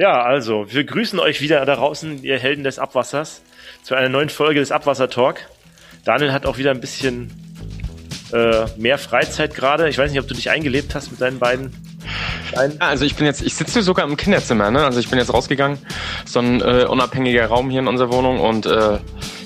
Ja, also, wir grüßen euch wieder da draußen, ihr Helden des Abwassers, zu einer neuen Folge des Abwasser-Talk. Daniel hat auch wieder ein bisschen äh, mehr Freizeit gerade. Ich weiß nicht, ob du dich eingelebt hast mit deinen beiden. Kleinen. Also ich bin jetzt, ich sitze sogar im Kinderzimmer, ne? Also ich bin jetzt rausgegangen, so ein äh, unabhängiger Raum hier in unserer Wohnung und äh,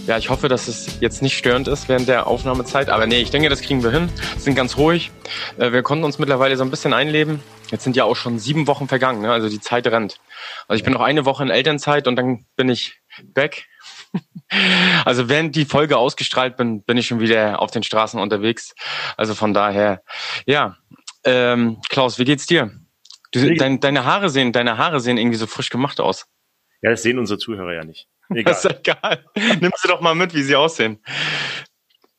ja, ich hoffe, dass es jetzt nicht störend ist während der Aufnahmezeit. Aber nee, ich denke, das kriegen wir hin. Sind ganz ruhig. Äh, wir konnten uns mittlerweile so ein bisschen einleben. Jetzt sind ja auch schon sieben Wochen vergangen, ne? also die Zeit rennt. Also ich bin noch eine Woche in Elternzeit und dann bin ich back. Also während die Folge ausgestrahlt bin, bin ich schon wieder auf den Straßen unterwegs. Also von daher, ja. Ähm, Klaus, wie geht's dir? Du, dein, deine Haare sehen, deine Haare sehen irgendwie so frisch gemacht aus. Ja, das sehen unsere Zuhörer ja nicht. Egal. Das ist egal. Nimm sie doch mal mit, wie sie aussehen.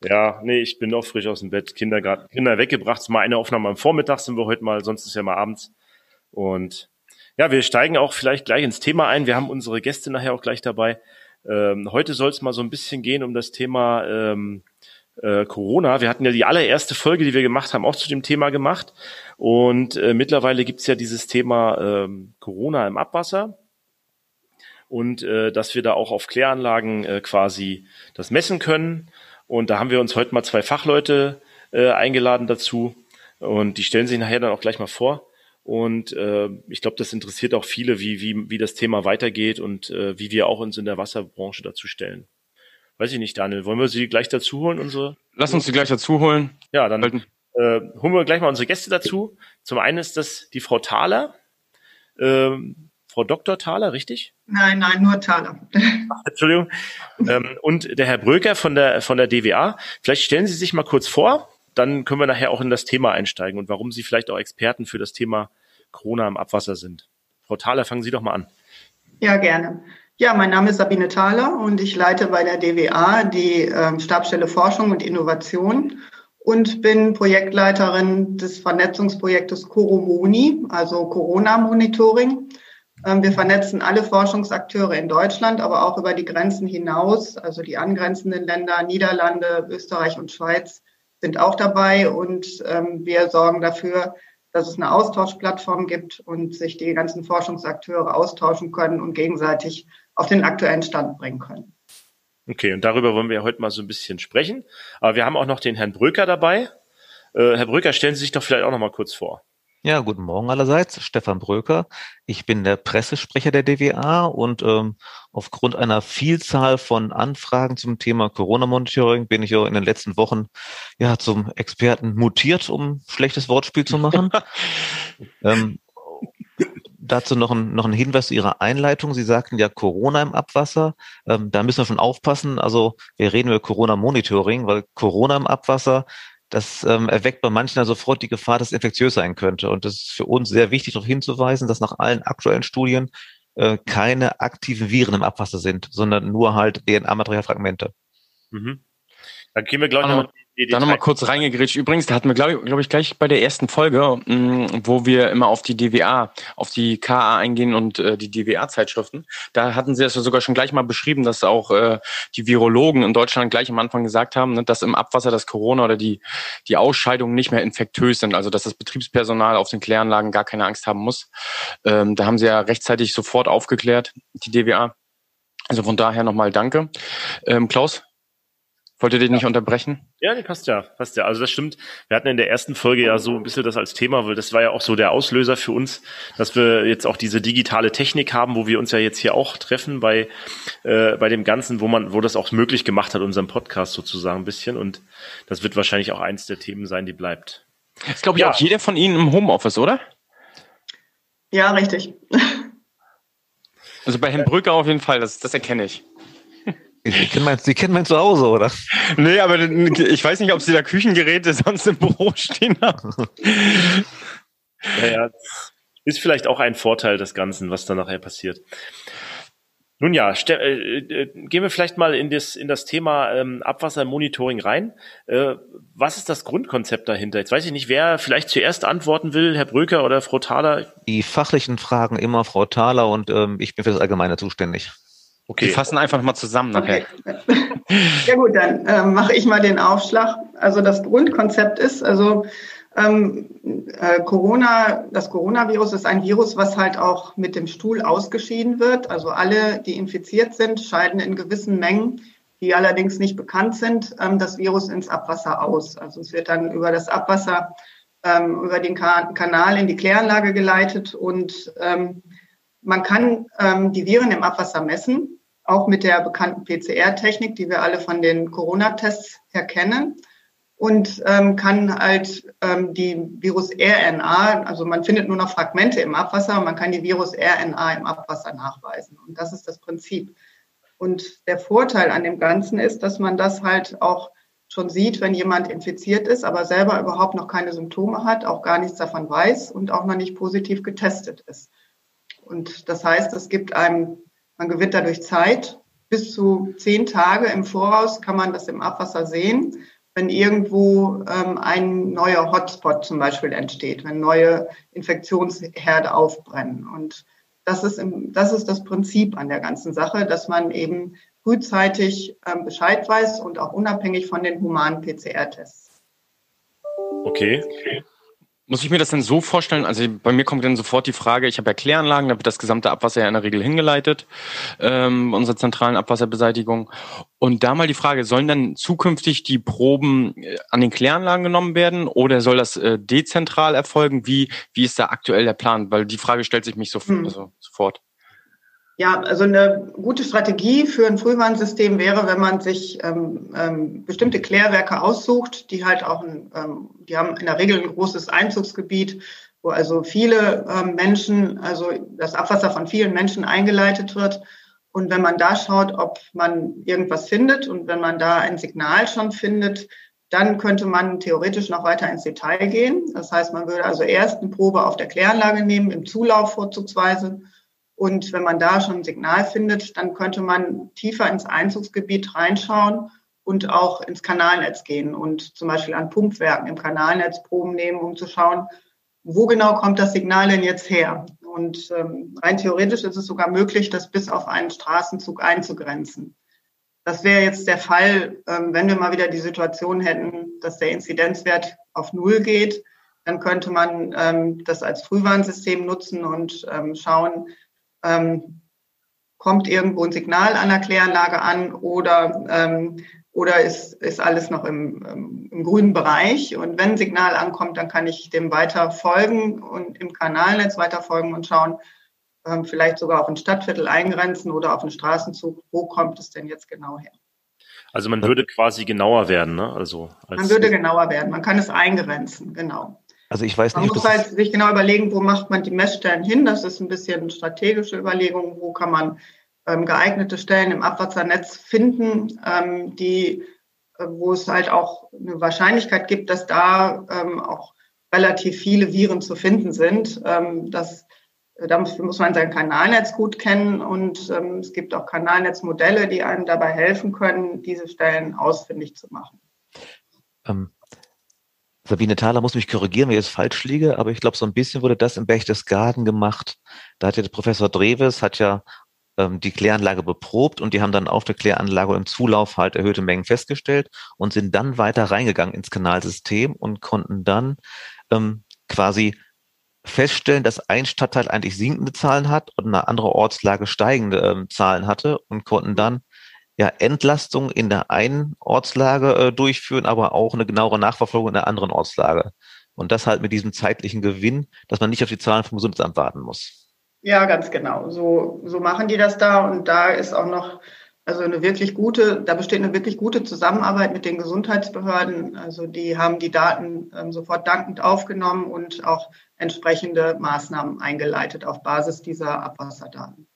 Ja, nee, ich bin auch frisch aus dem Bett. Kindergarten, Kinder weggebracht. Mal eine Aufnahme am Vormittag sind wir heute mal, sonst ist ja mal abends. Und ja, wir steigen auch vielleicht gleich ins Thema ein. Wir haben unsere Gäste nachher auch gleich dabei. Ähm, heute soll es mal so ein bisschen gehen um das Thema ähm, äh, Corona. Wir hatten ja die allererste Folge, die wir gemacht haben, auch zu dem Thema gemacht. Und äh, mittlerweile gibt's ja dieses Thema ähm, Corona im Abwasser und äh, dass wir da auch auf Kläranlagen äh, quasi das messen können. Und da haben wir uns heute mal zwei Fachleute äh, eingeladen dazu und die stellen sich nachher dann auch gleich mal vor. Und äh, ich glaube, das interessiert auch viele, wie, wie, wie das Thema weitergeht und äh, wie wir auch uns in der Wasserbranche dazu stellen. Weiß ich nicht, Daniel. Wollen wir sie gleich dazu holen, unsere? Lass uns sie gleich dazu holen. Ja, dann äh, holen wir gleich mal unsere Gäste dazu. Zum einen ist das die Frau Thaler. Ähm, Frau Dr. Thaler, richtig? Nein, nein, nur Thaler. Ach, Entschuldigung. ähm, und der Herr Bröker von der, von der DWA. Vielleicht stellen Sie sich mal kurz vor, dann können wir nachher auch in das Thema einsteigen und warum Sie vielleicht auch Experten für das Thema Corona im Abwasser sind. Frau Thaler, fangen Sie doch mal an. Ja, gerne. Ja, mein Name ist Sabine Thaler und ich leite bei der DWA die ähm, Stabstelle Forschung und Innovation und bin Projektleiterin des Vernetzungsprojektes Coromoni, also Corona-Monitoring. Ähm, wir vernetzen alle Forschungsakteure in Deutschland, aber auch über die Grenzen hinaus. Also die angrenzenden Länder, Niederlande, Österreich und Schweiz sind auch dabei. Und ähm, wir sorgen dafür, dass es eine Austauschplattform gibt und sich die ganzen Forschungsakteure austauschen können und gegenseitig auf den aktuellen Stand bringen können. Okay, und darüber wollen wir heute mal so ein bisschen sprechen. Aber wir haben auch noch den Herrn Bröker dabei. Äh, Herr Bröker, stellen Sie sich doch vielleicht auch noch mal kurz vor. Ja, guten Morgen allerseits. Stefan Bröker. Ich bin der Pressesprecher der DWA und ähm, aufgrund einer Vielzahl von Anfragen zum Thema Corona-Monitoring bin ich ja in den letzten Wochen ja zum Experten mutiert, um schlechtes Wortspiel zu machen. ähm, dazu noch ein, noch ein Hinweis zu Ihrer Einleitung. Sie sagten ja Corona im Abwasser. Ähm, da müssen wir schon aufpassen. Also wir reden über Corona-Monitoring, weil Corona im Abwasser das ähm, erweckt bei manchen ja sofort die Gefahr, dass es infektiös sein könnte. Und das ist für uns sehr wichtig, darauf hinzuweisen, dass nach allen aktuellen Studien äh, keine aktiven Viren im Abwasser sind, sondern nur halt DNA-Materialfragmente. Mhm. Dann gehen wir, glaube ich, noch da nochmal kurz reingegrätscht. Übrigens, da hatten wir, glaube glaub ich, gleich bei der ersten Folge, mh, mm, wo wir immer auf die DWA, auf die KA eingehen und äh, die DWA-Zeitschriften. Da hatten sie das ja sogar schon gleich mal beschrieben, dass auch äh, die Virologen in Deutschland gleich am Anfang gesagt haben, ne, dass im Abwasser das Corona oder die, die Ausscheidungen nicht mehr infektös sind. Also, dass das Betriebspersonal auf den Kläranlagen gar keine Angst haben muss. Ähm, da haben sie ja rechtzeitig sofort aufgeklärt, die DWA. Also von daher nochmal danke. Ähm, Klaus, Wollt ihr den ja. nicht unterbrechen? Ja, die passt ja, passt ja. Also das stimmt. Wir hatten in der ersten Folge ja so ein bisschen das als Thema, weil das war ja auch so der Auslöser für uns, dass wir jetzt auch diese digitale Technik haben, wo wir uns ja jetzt hier auch treffen bei äh, bei dem Ganzen, wo man, wo das auch möglich gemacht hat, unseren Podcast sozusagen ein bisschen. Und das wird wahrscheinlich auch eins der Themen sein, die bleibt. Das glaube ich ja. auch jeder von Ihnen im Homeoffice, oder? Ja, richtig. Also bei Herrn Brücker auf jeden Fall, das, das erkenne ich. Sie kennen, mein, kennen mein Zuhause, oder? Nee, aber ich weiß nicht, ob Sie da Küchengeräte sonst im Büro stehen haben. Naja, ist vielleicht auch ein Vorteil des Ganzen, was da nachher passiert. Nun ja, äh, äh, gehen wir vielleicht mal in das, in das Thema ähm, Abwassermonitoring rein. Äh, was ist das Grundkonzept dahinter? Jetzt weiß ich nicht, wer vielleicht zuerst antworten will, Herr Bröker oder Frau Thaler. Die fachlichen Fragen immer Frau Thaler und ähm, ich bin für das Allgemeine zuständig. Okay. Wir fassen einfach mal zusammen nachher. Okay. Ja gut, dann äh, mache ich mal den Aufschlag. Also das Grundkonzept ist, also Ähm, äh, Corona, das Coronavirus ist ein Virus, was halt auch mit dem Stuhl ausgeschieden wird. Also alle, die infiziert sind, scheiden in gewissen Mengen, die allerdings nicht bekannt sind, ähm, das Virus ins Abwasser aus. Also es wird dann über das Abwasser, ähm, über den Ka Kanal in die Kläranlage geleitet und ähm, man kann ähm, die Viren im Abwasser messen, auch mit der bekannten PCR-Technik, die wir alle von den Corona-Tests erkennen und ähm, kann halt ähm, die Virus-RNA, also man findet nur noch Fragmente im Abwasser, man kann die Virus-RNA im Abwasser nachweisen. Und das ist das Prinzip. Und der Vorteil an dem Ganzen ist, dass man das halt auch schon sieht, wenn jemand infiziert ist, aber selber überhaupt noch keine Symptome hat, auch gar nichts davon weiß und auch noch nicht positiv getestet ist. Und das heißt, es gibt einem, man gewinnt dadurch Zeit. Bis zu zehn Tage im Voraus kann man das im Abwasser sehen wenn irgendwo ähm, ein neuer Hotspot zum Beispiel entsteht, wenn neue Infektionsherde aufbrennen. Und das ist, im, das ist das Prinzip an der ganzen Sache, dass man eben frühzeitig ähm, Bescheid weiß und auch unabhängig von den humanen PCR-Tests. Okay. Muss ich mir das denn so vorstellen? Also bei mir kommt dann sofort die Frage, ich habe ja Kläranlagen, da wird das gesamte Abwasser ja in der Regel hingeleitet, ähm, unsere zentralen Abwasserbeseitigung. Und da mal die Frage, sollen dann zukünftig die Proben äh, an den Kläranlagen genommen werden oder soll das äh, dezentral erfolgen? Wie, wie ist da aktuell der Plan? Weil die Frage stellt sich mich so, hm. also, sofort. Ja, also eine gute Strategie für ein Frühwarnsystem wäre, wenn man sich ähm, ähm, bestimmte Klärwerke aussucht, die halt auch, ein, ähm, die haben in der Regel ein großes Einzugsgebiet, wo also viele ähm, Menschen, also das Abwasser von vielen Menschen eingeleitet wird. Und wenn man da schaut, ob man irgendwas findet und wenn man da ein Signal schon findet, dann könnte man theoretisch noch weiter ins Detail gehen. Das heißt, man würde also erst eine Probe auf der Kläranlage nehmen, im Zulauf vorzugsweise und wenn man da schon ein Signal findet, dann könnte man tiefer ins Einzugsgebiet reinschauen und auch ins Kanalnetz gehen und zum Beispiel an Pumpwerken im Kanalnetz Proben nehmen, um zu schauen, wo genau kommt das Signal denn jetzt her? Und ähm, rein theoretisch ist es sogar möglich, das bis auf einen Straßenzug einzugrenzen. Das wäre jetzt der Fall, ähm, wenn wir mal wieder die Situation hätten, dass der Inzidenzwert auf Null geht. Dann könnte man ähm, das als Frühwarnsystem nutzen und ähm, schauen, ähm, kommt irgendwo ein Signal an der Kläranlage an oder, ähm, oder ist, ist alles noch im, im grünen Bereich. Und wenn ein Signal ankommt, dann kann ich dem weiter folgen und im Kanalnetz weiter folgen und schauen, ähm, vielleicht sogar auf ein Stadtviertel eingrenzen oder auf einen Straßenzug, wo kommt es denn jetzt genau her. Also man würde quasi genauer werden, ne? Also man würde genauer werden. Man kann es eingrenzen, genau. Also ich weiß nicht. Man muss halt sich genau überlegen, wo macht man die Messstellen hin. Das ist ein bisschen eine strategische Überlegung. Wo kann man ähm, geeignete Stellen im Abwassernetz finden, ähm, die, äh, wo es halt auch eine Wahrscheinlichkeit gibt, dass da ähm, auch relativ viele Viren zu finden sind. Ähm, das, äh, da muss, muss man sein Kanalnetz gut kennen und ähm, es gibt auch Kanalnetzmodelle, die einem dabei helfen können, diese Stellen ausfindig zu machen. Ähm, Sabine Thaler muss mich korrigieren, wenn ich jetzt falsch liege, aber ich glaube, so ein bisschen wurde das im Berchtesgaden gemacht. Da hat ja der Professor Dreves hat ja ähm, die Kläranlage beprobt und die haben dann auf der Kläranlage im Zulauf halt erhöhte Mengen festgestellt und sind dann weiter reingegangen ins Kanalsystem und konnten dann ähm, quasi feststellen, dass ein Stadtteil eigentlich sinkende Zahlen hat und eine andere Ortslage steigende ähm, Zahlen hatte und konnten dann ja, Entlastung in der einen Ortslage äh, durchführen, aber auch eine genauere Nachverfolgung in der anderen Ortslage. Und das halt mit diesem zeitlichen Gewinn, dass man nicht auf die Zahlen vom Gesundheitsamt warten muss. Ja, ganz genau. So, so machen die das da. Und da ist auch noch, also eine wirklich gute, da besteht eine wirklich gute Zusammenarbeit mit den Gesundheitsbehörden. Also die haben die Daten ähm, sofort dankend aufgenommen und auch entsprechende Maßnahmen eingeleitet auf Basis dieser Abwasserdaten.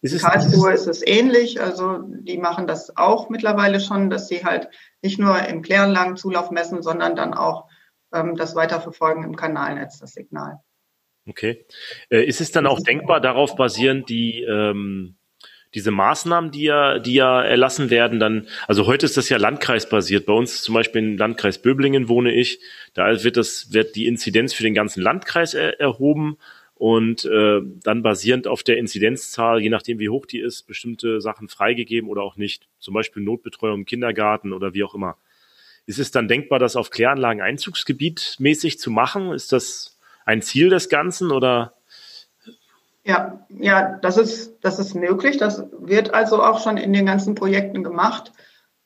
Ist In Karlsruhe ist es ähnlich. Also die machen das auch mittlerweile schon, dass sie halt nicht nur im Kläranlagen Zulauf messen, sondern dann auch ähm, das weiterverfolgen im Kanalnetz, das Signal. Okay. Äh, ist es dann auch denkbar, darauf basierend die ähm, diese Maßnahmen, die ja, die ja erlassen werden, dann, also heute ist das ja landkreisbasiert. Bei uns zum Beispiel im Landkreis Böblingen wohne ich. Da wird das, wird die Inzidenz für den ganzen Landkreis er, erhoben und äh, dann basierend auf der Inzidenzzahl, je nachdem wie hoch die ist, bestimmte Sachen freigegeben oder auch nicht. Zum Beispiel Notbetreuung im Kindergarten oder wie auch immer. ist es dann denkbar, das auf Kläranlagen Einzugsgebiet mäßig zu machen? Ist das ein Ziel des Ganzen oder? Ja, ja, das ist, das ist möglich. Das wird also auch schon in den ganzen Projekten gemacht.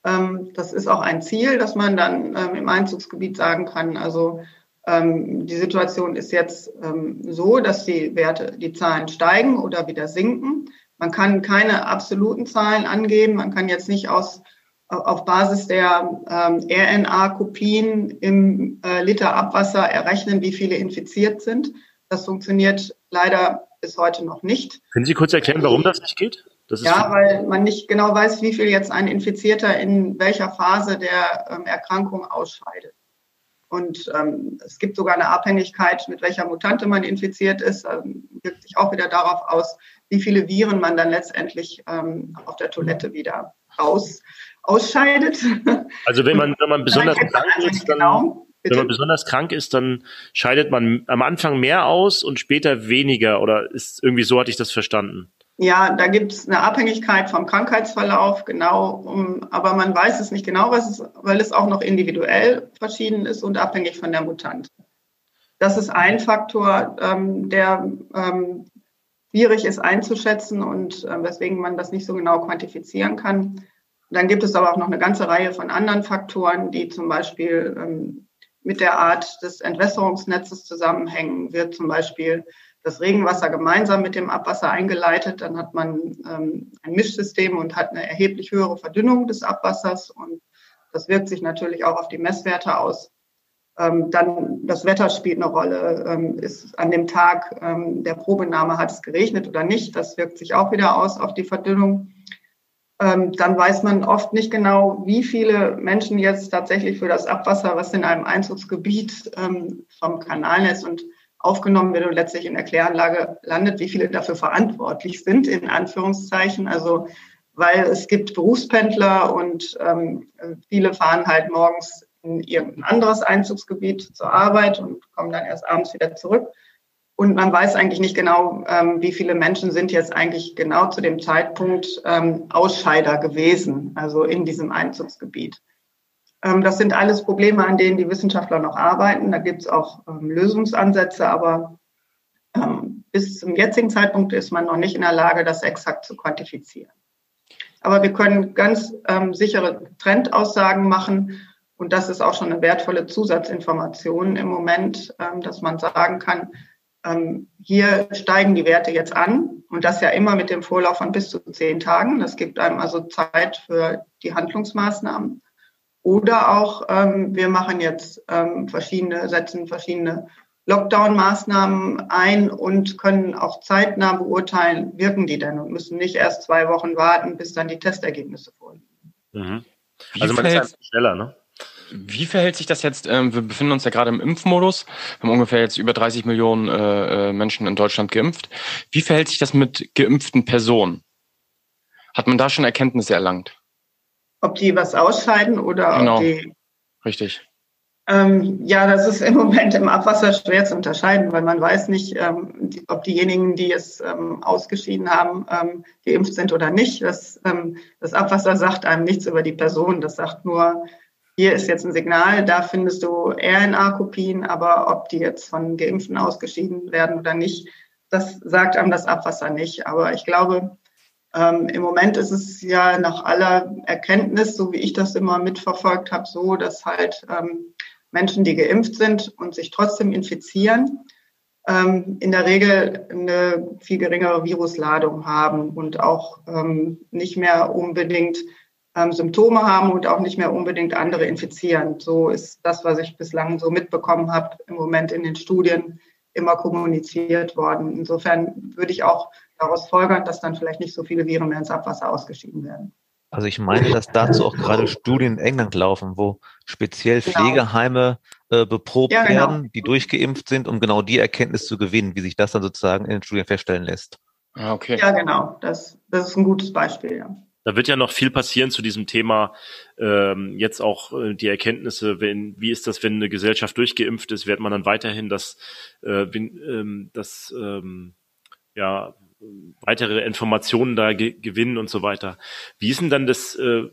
Ähm, das ist auch ein Ziel, dass man dann ähm, im Einzugsgebiet sagen kann, also ähm, die Situation ist jetzt so, dass die Werte, die Zahlen steigen oder wieder sinken. Man kann keine absoluten Zahlen angeben. Man kann jetzt nicht aus, auf Basis der RNA-Kopien im äh, Liter Abwasser errechnen, wie viele infiziert sind. Das funktioniert leider bis heute noch nicht. Können Sie kurz erklären, warum das nicht geht? Das ja, weil man nicht genau weiß, wie viel jetzt ein Infizierter in welcher Phase der ähm, Erkrankung ausscheidet. Und ähm, es gibt sogar eine Abhängigkeit, mit welcher Mutante man infiziert ist, ähm, wirkt sich auch wieder darauf aus, wie viele Viren man dann letztendlich ähm, auf der Toilette wieder aus, ausscheidet. Also wenn man, wenn man besonders krank ist, dann, genau. Wenn man besonders krank ist, dann scheidet man am Anfang mehr aus und später weniger. Oder ist irgendwie so hatte ich das verstanden? Ja, da gibt es eine Abhängigkeit vom Krankheitsverlauf, genau, um, aber man weiß es nicht genau, was es, weil es auch noch individuell verschieden ist und abhängig von der Mutant. Das ist ein Faktor, ähm, der ähm, schwierig ist einzuschätzen und äh, weswegen man das nicht so genau quantifizieren kann. Dann gibt es aber auch noch eine ganze Reihe von anderen Faktoren, die zum Beispiel ähm, mit der Art des Entwässerungsnetzes zusammenhängen, wird zum Beispiel das Regenwasser gemeinsam mit dem Abwasser eingeleitet. Dann hat man ähm, ein Mischsystem und hat eine erheblich höhere Verdünnung des Abwassers. Und das wirkt sich natürlich auch auf die Messwerte aus. Ähm, dann das Wetter spielt eine Rolle. Ähm, ist an dem Tag ähm, der Probenahme hat es geregnet oder nicht? Das wirkt sich auch wieder aus auf die Verdünnung. Ähm, dann weiß man oft nicht genau, wie viele Menschen jetzt tatsächlich für das Abwasser, was in einem Einzugsgebiet ähm, vom Kanalnetz und aufgenommen wird und letztlich in der Kläranlage landet, wie viele dafür verantwortlich sind, in Anführungszeichen. Also weil es gibt Berufspendler und ähm, viele fahren halt morgens in irgendein anderes Einzugsgebiet zur Arbeit und kommen dann erst abends wieder zurück. Und man weiß eigentlich nicht genau, ähm, wie viele Menschen sind jetzt eigentlich genau zu dem Zeitpunkt ähm, Ausscheider gewesen, also in diesem Einzugsgebiet. Ähm, das sind alles Probleme, an denen die Wissenschaftler noch arbeiten. Da gibt es auch ähm, Lösungsansätze, aber ähm, bis zum jetzigen Zeitpunkt ist man noch nicht in der Lage, das exakt zu quantifizieren. Aber wir können ganz ähm, sichere Trendaussagen machen. Und das ist auch schon eine wertvolle Zusatzinformation im Moment, ähm, dass man sagen kann, ähm, hier steigen die Werte jetzt an und das ja immer mit dem Vorlauf von bis zu zehn Tagen. Das gibt einem also Zeit für die Handlungsmaßnahmen. Oder auch, ähm, wir machen jetzt ähm, verschiedene, setzen verschiedene Lockdown-Maßnahmen ein und können auch zeitnah beurteilen, wirken die denn und müssen nicht erst zwei Wochen warten, bis dann die Testergebnisse vorliegen. Mhm. Also man ist einfach schneller, ne? Wie verhält sich das jetzt? Ähm, wir befinden uns ja gerade im Impfmodus. Wir haben ungefähr jetzt über 30 Millionen äh, äh, Menschen in Deutschland geimpft. Wie verhält sich das mit geimpften Personen? Hat man da schon Erkenntnisse erlangt? Ob die was ausscheiden oder genau. ob die. Richtig. Ähm, ja, das ist im Moment im Abwasser schwer zu unterscheiden, weil man weiß nicht, ähm, die, ob diejenigen, die es ähm, ausgeschieden haben, ähm, geimpft sind oder nicht. Das, ähm, das Abwasser sagt einem nichts über die Person. Das sagt nur, hier ist jetzt ein Signal, da findest du RNA-Kopien, aber ob die jetzt von Geimpften ausgeschieden werden oder nicht, das sagt einem das Abwasser nicht. Aber ich glaube, ähm, Im Moment ist es ja nach aller Erkenntnis, so wie ich das immer mitverfolgt habe, so, dass halt ähm, Menschen, die geimpft sind und sich trotzdem infizieren, ähm, in der Regel eine viel geringere Virusladung haben und auch ähm, nicht mehr unbedingt ähm, Symptome haben und auch nicht mehr unbedingt andere infizieren. So ist das, was ich bislang so mitbekommen habe, im Moment in den Studien immer kommuniziert worden. Insofern würde ich auch daraus folgern, dass dann vielleicht nicht so viele Viren mehr ins Abwasser ausgeschieden werden. Also ich meine, dass dazu auch gerade Studien in England laufen, wo speziell genau. Pflegeheime äh, beprobt ja, genau. werden, die durchgeimpft sind, um genau die Erkenntnis zu gewinnen, wie sich das dann sozusagen in den Studien feststellen lässt. Ah, okay. Ja, genau. Das, das ist ein gutes Beispiel, ja. Da wird ja noch viel passieren zu diesem Thema. Ähm, jetzt auch äh, die Erkenntnisse, wenn, wie ist das, wenn eine Gesellschaft durchgeimpft ist, wird man dann weiterhin das, äh, wenn, ähm, das ähm, ja, weitere Informationen da ge gewinnen und so weiter. Wie ist denn dann das, äh,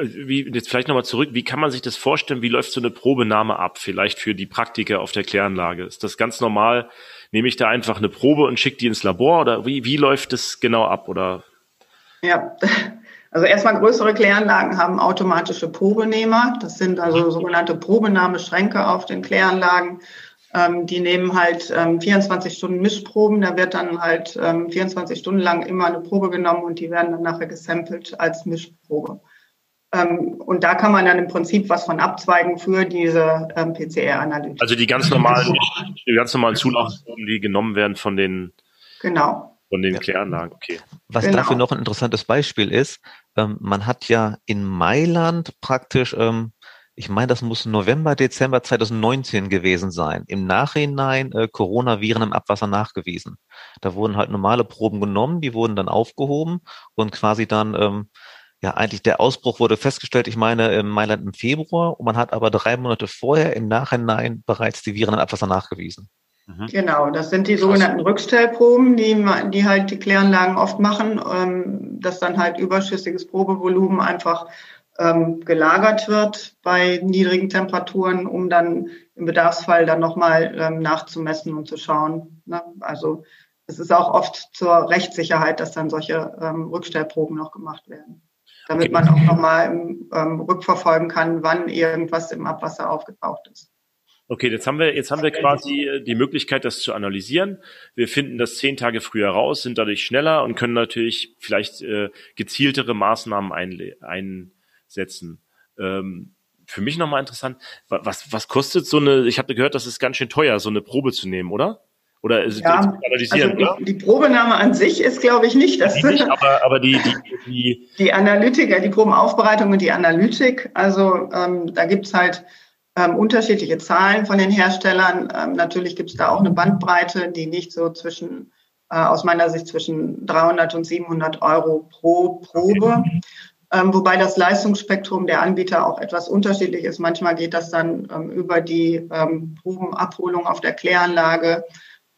wie, jetzt vielleicht nochmal zurück, wie kann man sich das vorstellen, wie läuft so eine Probenahme ab, vielleicht für die Praktiker auf der Kläranlage? Ist das ganz normal? Nehme ich da einfach eine Probe und schicke die ins Labor oder wie, wie läuft das genau ab? Oder? Ja, also erstmal größere Kläranlagen haben automatische Probenehmer. Das sind also sogenannte Probenahmeschränke auf den Kläranlagen. Ähm, die nehmen halt ähm, 24 Stunden Mischproben. Da wird dann halt ähm, 24 Stunden lang immer eine Probe genommen und die werden dann nachher gesampelt als Mischprobe. Ähm, und da kann man dann im Prinzip was von abzweigen für diese ähm, PCR-Analyse. Also die ganz normalen, die ganz normalen Zulassungen, die genommen werden von den, genau. von den Kläranlagen. Okay. Was Genau. dafür noch ein interessantes Beispiel ist, ähm, man hat ja in Mailand praktisch, ähm, ich meine, das muss November, Dezember 2019 gewesen sein, im Nachhinein äh, Coronaviren im Abwasser nachgewiesen. Da wurden halt normale Proben genommen, die wurden dann aufgehoben und quasi dann, ähm, ja, eigentlich der Ausbruch wurde festgestellt, ich meine, in Mailand im Februar und man hat aber drei Monate vorher im Nachhinein bereits die Viren im Abwasser nachgewiesen. Genau, das sind die sogenannten Rückstellproben, die, die halt die Kläranlagen oft machen, ähm, dass dann halt überschüssiges Probevolumen einfach ähm, gelagert wird bei niedrigen Temperaturen, um dann im Bedarfsfall dann nochmal ähm, nachzumessen und zu schauen. Ne? Also es ist auch oft zur Rechtssicherheit, dass dann solche ähm, Rückstellproben noch gemacht werden, damit Okay. man auch nochmal ähm, rückverfolgen kann, wann irgendwas im Abwasser aufgetaucht ist. Okay, jetzt haben wir, jetzt haben wir quasi äh, die Möglichkeit, das zu analysieren. Wir finden das zehn Tage früher raus, sind dadurch schneller und können natürlich vielleicht äh, gezieltere Maßnahmen einle einsetzen. Ähm, für mich nochmal interessant, wa- was, was kostet so eine, ich habe gehört, das ist ganz schön teuer, so eine Probe zu nehmen, oder? Oder ist Ja, es analysieren, Also die, die Probenahme an sich ist, glaube ich, nicht das. Die nicht, aber, aber die, die, die, Die Analytiker, die Probenaufbereitung und die Analytik, also ähm, da gibt's halt ähm, unterschiedliche Zahlen von den Herstellern. Ähm, natürlich gibt's da auch eine Bandbreite, die liegt so zwischen, äh, aus meiner Sicht, zwischen 300 und 700 Euro pro Probe. Ähm, wobei das Leistungsspektrum der Anbieter auch etwas unterschiedlich ist. Manchmal geht das dann ähm, über die ähm, Probenabholung auf der Kläranlage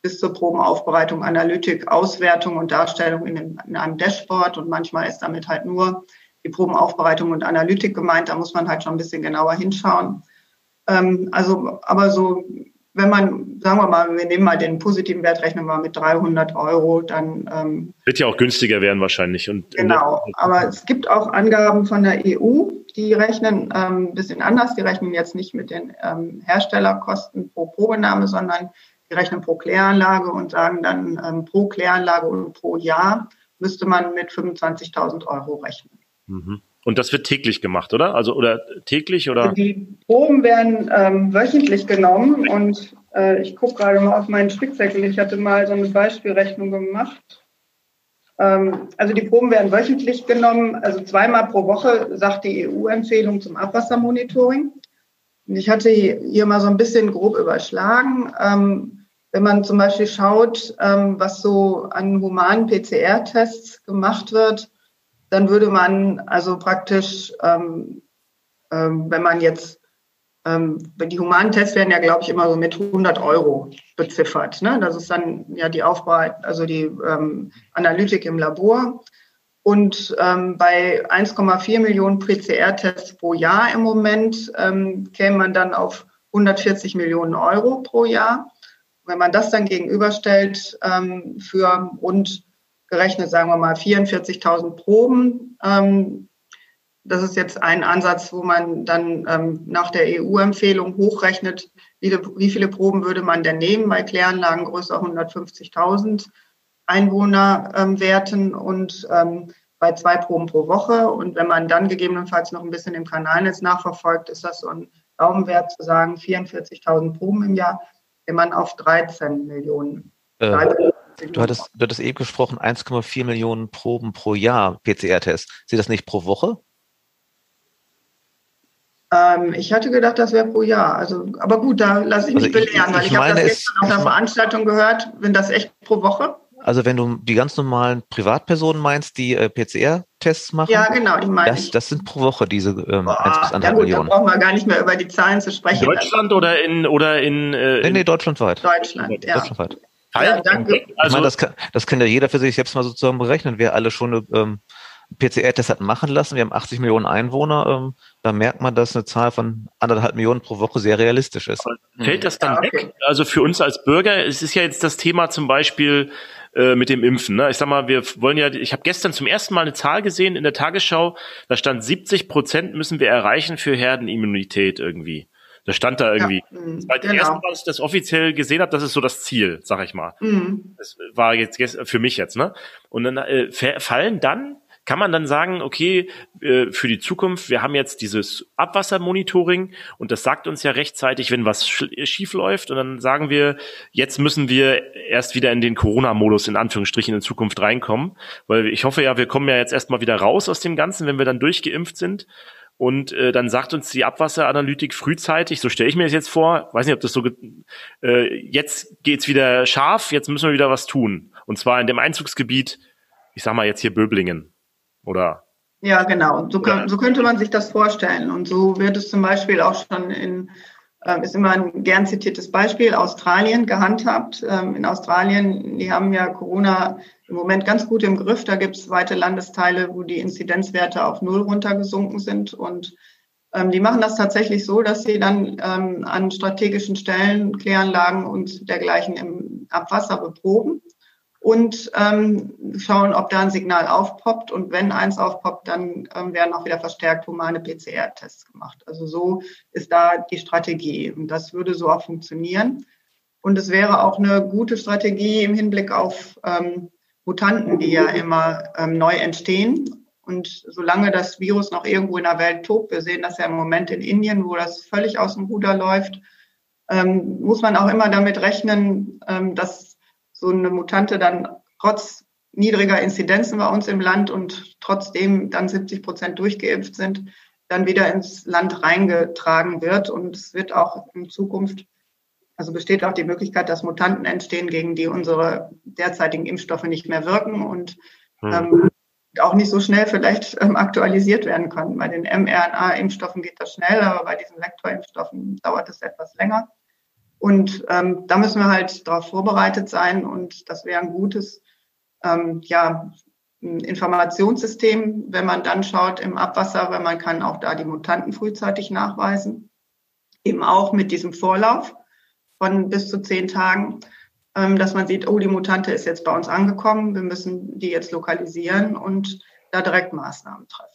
bis zur Probenaufbereitung, Analytik, Auswertung und Darstellung in, einem Dashboard. Und manchmal ist damit halt nur die Probenaufbereitung und Analytik gemeint. Da muss man halt schon ein bisschen genauer hinschauen. Ähm, also, aber so, wenn man, sagen wir mal, wir nehmen mal den positiven Wert, rechnen wir mit 300 Euro, dann ähm, wird ja auch günstiger werden wahrscheinlich. Und Genau, aber es gibt auch Angaben von der EU, die rechnen ähm, ein bisschen anders. Die rechnen jetzt nicht mit den ähm, Herstellerkosten pro Probenahme, sondern die rechnen pro Kläranlage und sagen dann ähm, pro Kläranlage und pro Jahr müsste man mit 25.000 Euro rechnen. Mhm. Und das wird täglich gemacht, oder? Also oder täglich oder? Die Proben werden ähm, wöchentlich genommen und äh, ich gucke gerade mal auf meinen Spickzettel. Ich hatte mal so eine Beispielrechnung gemacht. Ähm, also die Proben werden wöchentlich genommen, also zweimal pro Woche, sagt die EU-Empfehlung zum Abwassermonitoring. Und ich hatte hier mal so ein bisschen grob überschlagen. Ähm, wenn man zum Beispiel schaut, ähm, was so an humanen PCR-Tests gemacht wird, dann würde man also praktisch, ähm, ähm, wenn man jetzt, ähm, die humanen Tests werden ja, glaube ich, immer so mit 100 Euro beziffert. Ne? Das ist dann ja die Aufbereitung, also die ähm, Analytik im Labor. Und ähm, bei 1,4 Millionen PCR-Tests pro Jahr im Moment ähm, käme man dann auf 140 Millionen Euro pro Jahr. Wenn man das dann gegenüberstellt für rund gerechnet, sagen wir mal, 44.000 Proben, ähm, das ist jetzt ein Ansatz, wo man dann ähm, nach der EU-Empfehlung hochrechnet, wie, viele Proben würde man denn nehmen bei Kläranlagen größer 150.000 Einwohnerwerten ähm, und ähm, bei zwei Proben pro Woche. Und wenn man dann gegebenenfalls noch ein bisschen im Kanalnetz nachverfolgt, ist das so ein Daumenwert zu sagen, 44.000 Proben im Jahr, wenn man auf 13 Millionen. Äh, du, hattest, du hattest eben gesprochen, 1,4 Millionen Proben pro Jahr PCR-Test. Sie das nicht pro Woche? Ähm, ich hatte gedacht, das wäre pro Jahr. Also, aber gut, da lasse ich mich also belehren, ich, weil ich, ich habe das gestern auf einer Veranstaltung gehört. Wenn das echt pro Woche? Also wenn du die ganz normalen Privatpersonen meinst, die äh, PCR-Tests machen? Ja, genau, die meine das, ich. Das sind pro Woche diese ähm, Boah, 1 bis 1,5 ja gut, Millionen. Da brauchen wir gar nicht mehr über die Zahlen zu sprechen. In Deutschland oder in oder in, äh, nee, nee, deutschlandweit. Deutschland, ja. Deutschlandweit. Ja, danke. Also, ich meine, das kann, das kann ja jeder für sich selbst mal sozusagen berechnen, wer alle schon ähm, PCR-Test hat machen lassen. Wir haben 80 Millionen Einwohner. Ähm, da merkt man, dass eine Zahl von anderthalb Millionen pro Woche sehr realistisch ist. Fällt das dann weg? Also für uns als Bürger, es ist ja jetzt das Thema zum Beispiel äh, mit dem Impfen. Ne? Ich sag mal, wir wollen ja, ich habe gestern zum ersten Mal eine Zahl gesehen in der Tagesschau, da stand 70 Prozent müssen wir erreichen für Herdenimmunität irgendwie. Das stand da irgendwie. Ja, das war genau. erste Mal, dass ich das offiziell gesehen habe, das ist so das Ziel, sag ich mal. Mhm. Das war jetzt für mich jetzt, ne? Und dann äh, fallen dann kann man dann sagen, okay, äh, für die Zukunft, wir haben jetzt dieses Abwassermonitoring und das sagt uns ja rechtzeitig, wenn was schief läuft und dann sagen wir, jetzt müssen wir erst wieder in den Corona-Modus in Anführungsstrichen in Zukunft reinkommen, weil ich hoffe ja, wir kommen ja jetzt erstmal wieder raus aus dem Ganzen, wenn wir dann durchgeimpft sind und äh, dann sagt uns die Abwasseranalytik frühzeitig, so stelle ich mir das jetzt vor, weiß nicht, ob das so, äh, jetzt geht's wieder scharf, jetzt müssen wir wieder was tun. Und zwar in dem Einzugsgebiet, ich sag mal jetzt hier Böblingen, oder? Ja, genau. So, so könnte man sich das vorstellen. Und so wird es zum Beispiel auch schon in äh, ist immer ein gern zitiertes Beispiel, Australien gehandhabt. Ähm, in Australien, die haben ja Corona im Moment ganz gut im Griff. Da gibt es weite Landesteile, wo die Inzidenzwerte auf Null runtergesunken sind. Und ähm, die machen das tatsächlich so, dass sie dann ähm, an strategischen Stellen Kläranlagen und dergleichen im Abwasser beproben und ähm, schauen, ob da ein Signal aufpoppt. Und wenn eins aufpoppt, dann ähm, werden auch wieder verstärkt humane PCR-Tests gemacht. Also so ist da die Strategie. Und das würde so auch funktionieren. Und es wäre auch eine gute Strategie im Hinblick auf ähm, Mutanten, die ja immer ähm, neu entstehen. Und solange das Virus noch irgendwo in der Welt tobt, wir sehen das ja im Moment in Indien, wo das völlig aus dem Ruder läuft, ähm, muss man auch immer damit rechnen, ähm, dass so eine Mutante dann trotz niedriger Inzidenzen bei uns im Land und trotzdem dann 70 Prozent durchgeimpft sind, dann wieder ins Land reingetragen wird. Und es wird auch in Zukunft, also besteht auch die Möglichkeit, dass Mutanten entstehen, gegen die unsere derzeitigen Impfstoffe nicht mehr wirken und hm. ähm, auch nicht so schnell vielleicht ähm, aktualisiert werden können. Bei den mRNA-Impfstoffen geht das schnell, aber bei diesen Vektorimpfstoffen dauert es etwas länger. Und ähm, da müssen wir halt darauf vorbereitet sein und das wäre ein gutes ähm, ja, Informationssystem, wenn man dann schaut im Abwasser, weil man kann auch da die Mutanten frühzeitig nachweisen, eben auch mit diesem Vorlauf von bis zu zehn Tagen, ähm, dass man sieht, oh, die Mutante ist jetzt bei uns angekommen, wir müssen die jetzt lokalisieren und da direkt Maßnahmen treffen.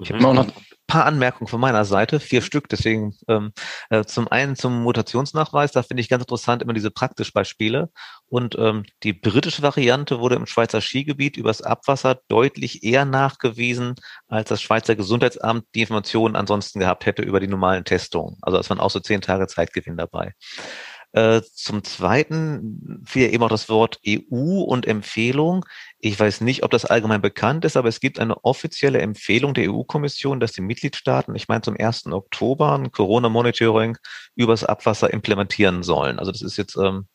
Ich habe auch noch paar Anmerkungen von meiner Seite, vier Stück. Deswegen ähm, äh, zum einen zum Mutationsnachweis, da finde ich ganz interessant immer diese Praktischbeispiele. Und ähm, die britische Variante wurde im Schweizer Skigebiet übers Abwasser deutlich eher nachgewiesen, als das Schweizer Gesundheitsamt die Informationen ansonsten gehabt hätte über die normalen Testungen. Also es waren auch so zehn Tage Zeitgewinn dabei. Äh, zum Zweiten fiel eben auch das Wort EU und Empfehlung. Ich weiß nicht, ob das allgemein bekannt ist, aber es gibt eine offizielle Empfehlung der EU-Kommission, dass die Mitgliedstaaten, ich meine zum 1. Oktober, ein Corona-Monitoring übers Abwasser implementieren sollen. Also das ist jetzt ähm,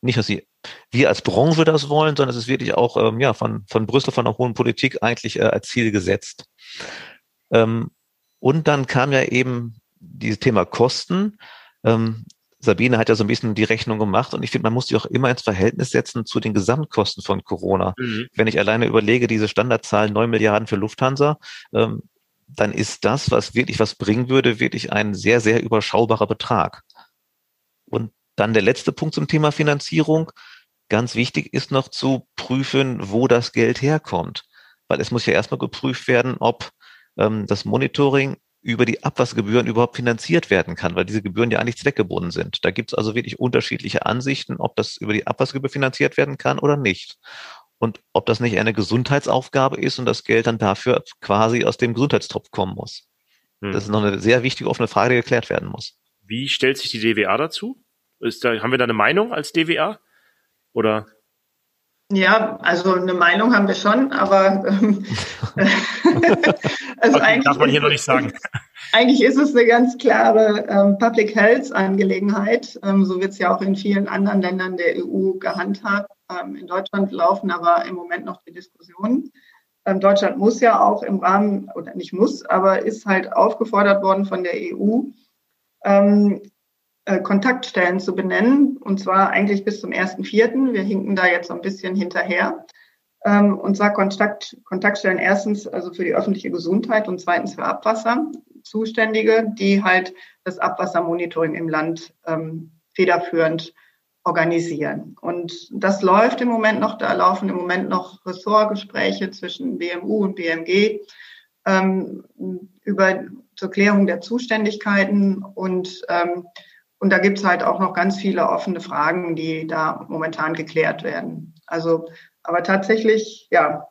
nicht, dass wir als Branche das wollen, sondern es ist wirklich auch ähm, ja, von, von Brüssel, von der hohen Politik eigentlich äh, als Ziel gesetzt. Ähm, und dann kam ja eben dieses Thema Kosten. Ähm, Sabine hat ja so ein bisschen die Rechnung gemacht und ich finde, man muss die auch immer ins Verhältnis setzen zu den Gesamtkosten von Corona. Mhm. Wenn ich alleine überlege, diese Standardzahl neun Milliarden für Lufthansa, ähm, dann ist das, was wirklich was bringen würde, wirklich ein sehr, sehr überschaubarer Betrag. Und dann der letzte Punkt zum Thema Finanzierung. Ganz wichtig ist noch zu prüfen, wo das Geld herkommt. Weil es muss ja erstmal geprüft werden, ob ähm, das Monitoring über die Abwassergebühren überhaupt finanziert werden kann, weil diese Gebühren ja eigentlich zweckgebunden sind. Da gibt es also wirklich unterschiedliche Ansichten, ob das über die Abwassergebühr finanziert werden kann oder nicht. Und ob das nicht eine Gesundheitsaufgabe ist und das Geld dann dafür quasi aus dem Gesundheitstopf kommen muss. Hm. Das ist noch eine sehr wichtige offene Frage, die geklärt werden muss. Wie stellt sich die DWA dazu? Da, haben wir da eine Meinung als DWA? Oder? Ja, also eine Meinung haben wir schon, aber ähm, also eigentlich darf man hier noch nicht sagen. Eigentlich ist es eine ganz klare ähm, Public Health Angelegenheit. Ähm, so wird es ja auch in vielen anderen Ländern der EU gehandhabt. Ähm, in Deutschland laufen aber im Moment noch die Diskussionen. Ähm, Deutschland muss ja auch im Rahmen, oder nicht muss, aber ist halt aufgefordert worden von der EU, ähm, äh, Kontaktstellen zu benennen, und zwar eigentlich bis zum 1.4. Wir hinken da jetzt so ein bisschen hinterher. Ähm, und zwar Kontakt, Kontaktstellen erstens also für die öffentliche Gesundheit und zweitens für Abwasser. Zuständige, die halt das Abwassermonitoring im Land ähm, federführend organisieren. Und das läuft im Moment noch, da laufen im Moment noch Ressortgespräche zwischen BMU und BMG ähm, über zur Klärung der Zuständigkeiten und ähm, und da gibt es halt auch noch ganz viele offene Fragen, die da momentan geklärt werden. Also, aber tatsächlich, ja,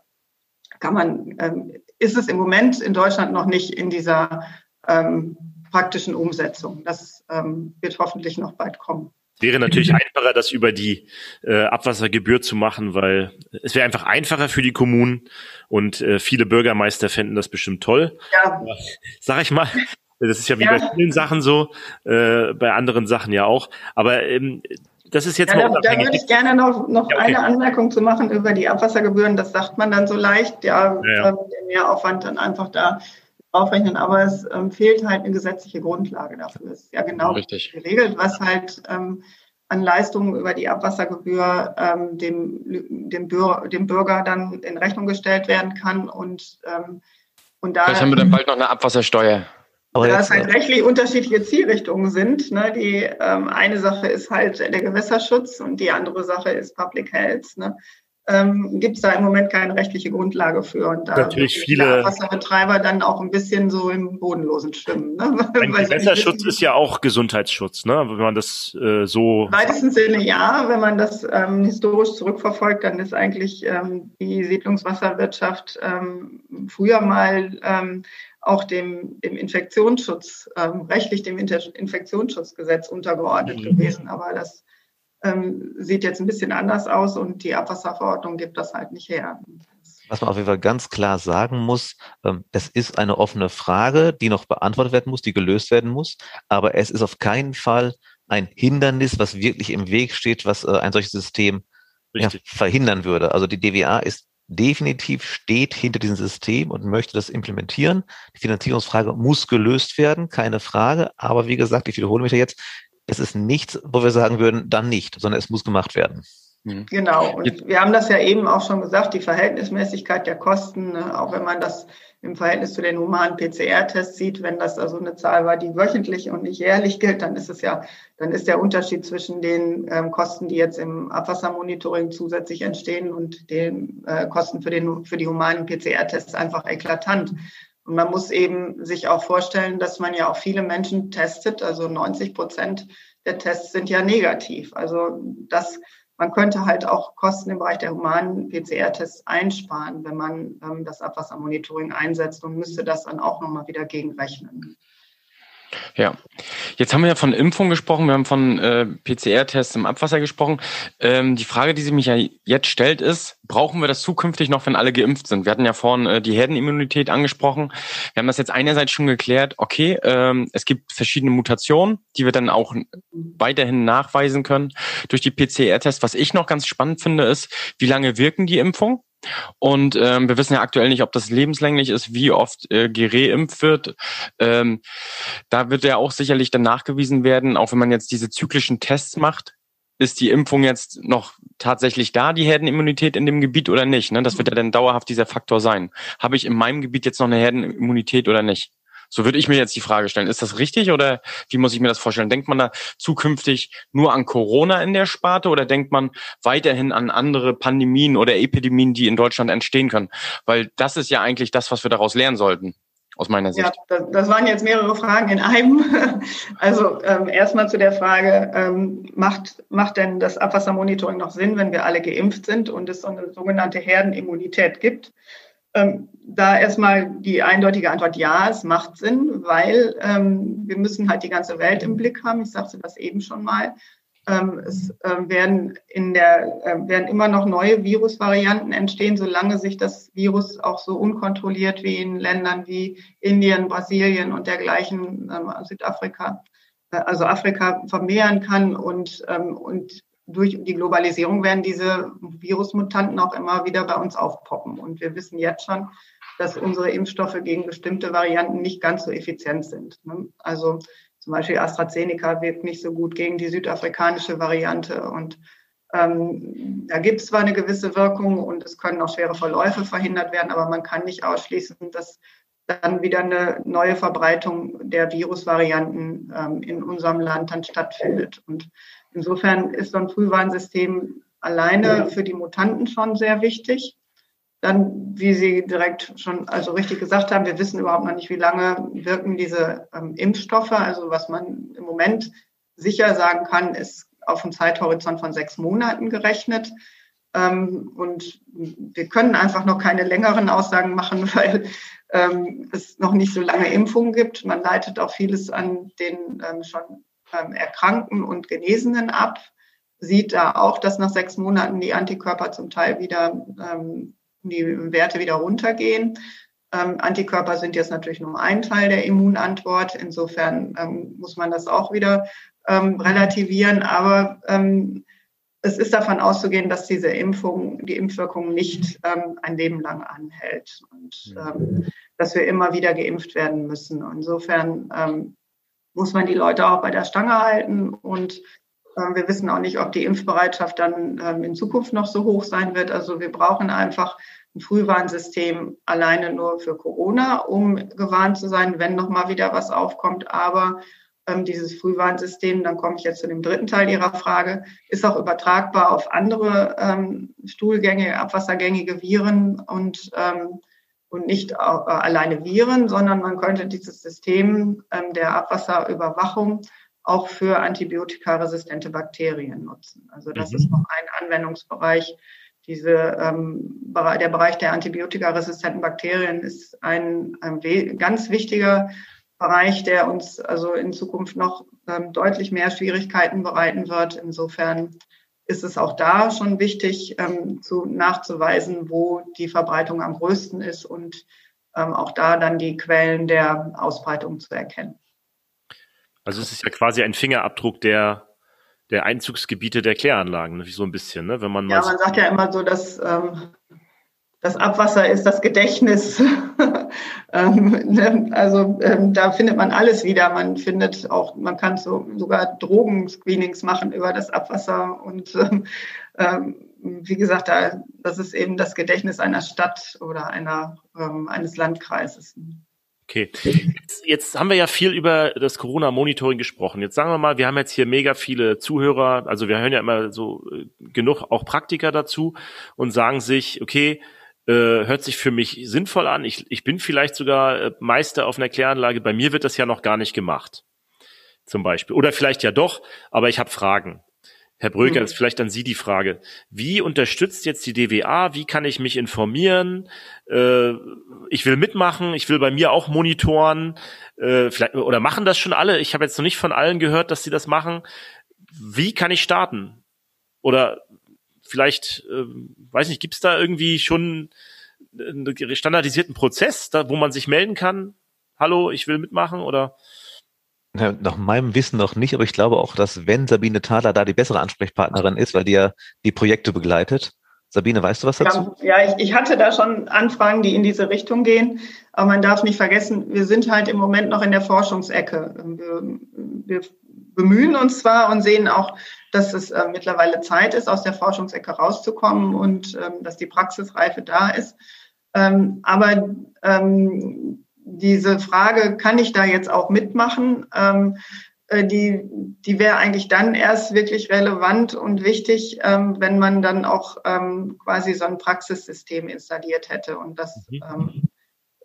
kann man, ähm, ist es im Moment in Deutschland noch nicht in dieser ähm, praktischen Umsetzung. Das ähm, wird hoffentlich noch bald kommen. Wäre natürlich einfacher, das über die äh, Abwassergebühr zu machen, weil es wäre einfach einfacher für die Kommunen und äh, viele Bürgermeister fänden das bestimmt toll. Ja. Sag ich mal, das ist ja wie ja. bei vielen Sachen so, äh, bei anderen Sachen ja auch. Aber ähm, das ist jetzt ja, mal da, da würde ich gerne noch, noch ja, okay. eine Anmerkung zu machen über die Abwassergebühren. Das sagt man dann so leicht, ja, ja, ja. der Mehraufwand dann einfach da aufrechnen, aber es ähm, fehlt halt eine gesetzliche Grundlage dafür. Es ist ja genau Richtig. geregelt, was halt ähm, an Leistungen über die Abwassergebühr ähm, dem, dem, Bürger, dem Bürger dann in Rechnung gestellt werden kann. Und, ähm, und da Vielleicht haben wir dann bald noch eine Abwassersteuer. Aber da es halt äh, rechtlich unterschiedliche Zielrichtungen sind. Ne? Die ähm, eine Sache ist halt der Gewässerschutz und die andere Sache ist Public Health. Ne? ähm, gibt es da im Moment keine rechtliche Grundlage für. Und da Natürlich viele Wasserbetreiber dann auch ein bisschen so im Bodenlosen schwimmen. Ne? Ein Gewässerschutz ist ja auch Gesundheitsschutz, ne? wenn man das äh, so. Im weitesten Sinne ja. Wenn man das ähm, historisch zurückverfolgt, dann ist eigentlich ähm, die Siedlungswasserwirtschaft ähm, früher mal ähm, auch dem, dem Infektionsschutz, ähm, rechtlich dem Inter Infektionsschutzgesetz untergeordnet mhm. gewesen. Aber das ähm, sieht jetzt ein bisschen anders aus und die Abwasserverordnung gibt das halt nicht her. Was man auf jeden Fall ganz klar sagen muss, ähm, es ist eine offene Frage, die noch beantwortet werden muss, die gelöst werden muss, aber es ist auf keinen Fall ein Hindernis, was wirklich im Weg steht, was äh, ein solches System ja, verhindern würde. Also die DWA ist definitiv steht hinter diesem System und möchte das implementieren. Die Finanzierungsfrage muss gelöst werden, keine Frage. Aber wie gesagt, ich wiederhole mich da jetzt, es ist nichts, wo wir sagen würden, dann nicht, sondern es muss gemacht werden. Mhm. Genau, und wir haben das ja eben auch schon gesagt, die Verhältnismäßigkeit der Kosten, ne, auch wenn man das im Verhältnis zu den humanen PCR-Tests sieht, wenn das also eine Zahl war, die wöchentlich und nicht jährlich gilt, dann ist es ja, dann ist der Unterschied zwischen den ähm, Kosten, die jetzt im Abwassermonitoring zusätzlich entstehen und den äh, Kosten für, den, für die humanen PCR-Tests einfach eklatant. Und man muss eben sich auch vorstellen, dass man ja auch viele Menschen testet. Also 90 Prozent der Tests sind ja negativ. Also das, man könnte halt auch Kosten im Bereich der humanen PCR-Tests einsparen, wenn man ähm, das Abwassermonitoring einsetzt und müsste das dann auch nochmal wieder gegenrechnen. Ja, jetzt haben wir ja von Impfung gesprochen, wir haben von äh, PCR-Tests im Abwasser gesprochen. Ähm, die Frage, die sie mich ja jetzt stellt, ist, brauchen wir das zukünftig noch, wenn alle geimpft sind? Wir hatten ja vorhin äh, die Herdenimmunität angesprochen. Wir haben das jetzt einerseits schon geklärt, okay, ähm, es gibt verschiedene Mutationen, die wir dann auch weiterhin nachweisen können durch die PCR-Tests. Was ich noch ganz spannend finde, ist, wie lange wirken die Impfungen? Und ähm, wir wissen ja aktuell nicht, ob das lebenslänglich ist, wie oft äh, gereimpft wird. Ähm, da wird ja auch sicherlich dann nachgewiesen werden, auch wenn man jetzt diese zyklischen Tests macht, ist die Impfung jetzt noch tatsächlich da, die Herdenimmunität in dem Gebiet oder nicht? Ne? Das wird ja dann dauerhaft dieser Faktor sein. Habe ich in meinem Gebiet jetzt noch eine Herdenimmunität oder nicht? So würde ich mir jetzt die Frage stellen. Ist das richtig oder wie muss ich mir das vorstellen? Denkt man da zukünftig nur an Corona in der Sparte oder denkt man weiterhin an andere Pandemien oder Epidemien, die in Deutschland entstehen können? Weil das ist ja eigentlich das, was wir daraus lernen sollten aus meiner Sicht. Ja, das, waren jetzt mehrere Fragen in einem. Also ähm, erstmal zu der Frage, ähm, macht, macht denn das Abwassermonitoring noch Sinn, wenn wir alle geimpft sind und es so eine sogenannte Herdenimmunität gibt? Ähm, da erstmal die eindeutige Antwort ja, es macht Sinn, weil ähm, wir müssen halt die ganze Welt im Blick haben. Ich sagte das eben schon mal. Ähm, es äh, werden, in der, äh, werden immer noch neue Virusvarianten entstehen, solange sich das Virus auch so unkontrolliert wie in Ländern wie Indien, Brasilien und dergleichen, ähm, Südafrika, äh, also Afrika vermehren kann und, ähm, und durch die Globalisierung werden diese Virusmutanten auch immer wieder bei uns aufpoppen. Und wir wissen jetzt schon, dass unsere Impfstoffe gegen bestimmte Varianten nicht ganz so effizient sind. Ne? Also zum Beispiel AstraZeneca wirkt nicht so gut gegen die südafrikanische Variante und Ähm, da gibt es zwar eine gewisse Wirkung und es können auch schwere Verläufe verhindert werden, aber man kann nicht ausschließen, dass dann wieder eine neue Verbreitung der Virusvarianten ähm, in unserem Land dann stattfindet. Und insofern ist so ein Frühwarnsystem alleine für die Mutanten schon sehr wichtig. Dann, wie Sie direkt schon also richtig gesagt haben, wir wissen überhaupt noch nicht, wie lange wirken diese ähm, Impfstoffe. Also was man im Moment sicher sagen kann, ist auf einen Zeithorizont von sechs Monaten gerechnet. Ähm, und wir können einfach noch keine längeren Aussagen machen, weil ähm, es noch nicht so lange Impfungen gibt. Man leitet auch vieles an den ähm, schon Erkrankten und Genesenen ab, sieht da auch, dass nach sechs Monaten die Antikörper zum Teil wieder, ähm, die Werte wieder runtergehen. Ähm, Antikörper sind jetzt natürlich nur ein Teil der Immunantwort. Insofern ähm, muss man das auch wieder ähm, relativieren. Aber ähm, es ist davon auszugehen, dass diese Impfung, die Impfwirkung nicht ähm, ein Leben lang anhält und ähm, dass wir immer wieder geimpft werden müssen. Insofern ähm, muss man die Leute auch bei der Stange halten und äh, wir wissen auch nicht, ob die Impfbereitschaft dann ähm, in Zukunft noch so hoch sein wird. Also wir brauchen einfach ein Frühwarnsystem alleine nur für Corona, um gewarnt zu sein, wenn noch mal wieder was aufkommt. Aber ähm, dieses Frühwarnsystem, dann komme ich jetzt zu dem dritten Teil Ihrer Frage, ist auch übertragbar auf andere ähm, Stuhlgänge, abwassergängige Viren und, ähm, und nicht äh, alleine Viren, sondern man könnte dieses System ähm, der Abwasserüberwachung auch für antibiotikaresistente Bakterien nutzen. Also das mhm. ist noch ein Anwendungsbereich. Diese, ähm, der Bereich der antibiotikaresistenten Bakterien ist ein, ein ganz wichtiger Bereich, der uns also in Zukunft noch ähm, deutlich mehr Schwierigkeiten bereiten wird. Insofern ist es auch da schon wichtig, ähm, zu, nachzuweisen, wo die Verbreitung am größten ist und ähm, auch da dann die Quellen der Ausbreitung zu erkennen. Also es ist ja quasi ein Fingerabdruck der, der Einzugsgebiete der Kläranlagen, ne? so ein bisschen, ne? wenn man Ja, man sagt ja immer so, dass ähm, das Abwasser ist das Gedächtnis. ähm, ne? Also ähm, da findet man alles wieder. Man findet auch, man kann so, sogar Drogenscreenings machen über das Abwasser. Und ähm, ähm, wie gesagt, da, das ist eben das Gedächtnis einer Stadt oder einer, ähm, eines Landkreises. Okay. Jetzt, jetzt haben wir ja viel über das Corona-Monitoring gesprochen. Jetzt sagen wir mal, wir haben jetzt hier mega viele Zuhörer, also wir hören ja immer so äh, genug auch Praktiker dazu und sagen sich, okay, äh, hört sich für mich sinnvoll an. Ich, ich bin vielleicht sogar äh, Meister auf einer Kläranlage. Bei mir wird das ja noch gar nicht gemacht. Zum Beispiel. Oder vielleicht ja doch, aber ich habe Fragen. Herr Bröker, mhm. ist vielleicht an Sie die Frage. Wie unterstützt jetzt die DWA? Wie kann ich mich informieren? Äh, ich will mitmachen, ich will bei mir auch monitoren. Äh, vielleicht, oder machen das schon alle? Ich habe jetzt noch nicht von allen gehört, dass sie das machen. Wie kann ich starten? Oder vielleicht, äh, weiß nicht, gibt es da irgendwie schon einen standardisierten Prozess, da, wo man sich melden kann? Hallo, ich will mitmachen oder? Ja, nach meinem Wissen noch nicht, aber ich glaube auch, dass wenn Sabine Thaler da die bessere Ansprechpartnerin ist, weil die ja die Projekte begleitet. Sabine, weißt du was dazu? Ja, ich, ich hatte da schon Anfragen, die in diese Richtung gehen. Aber man darf nicht vergessen, wir sind halt im Moment noch in der Forschungsecke. Wir, wir bemühen uns zwar und sehen auch, dass es äh, mittlerweile Zeit ist, aus der Forschungsecke rauszukommen und ähm, dass die Praxisreife da ist. Ähm, aber ähm, diese Frage, kann ich da jetzt auch mitmachen? Äh, die, die wäre eigentlich dann erst wirklich relevant und wichtig, ähm, wenn man dann auch ähm, quasi so ein Praxissystem installiert hätte und das mhm.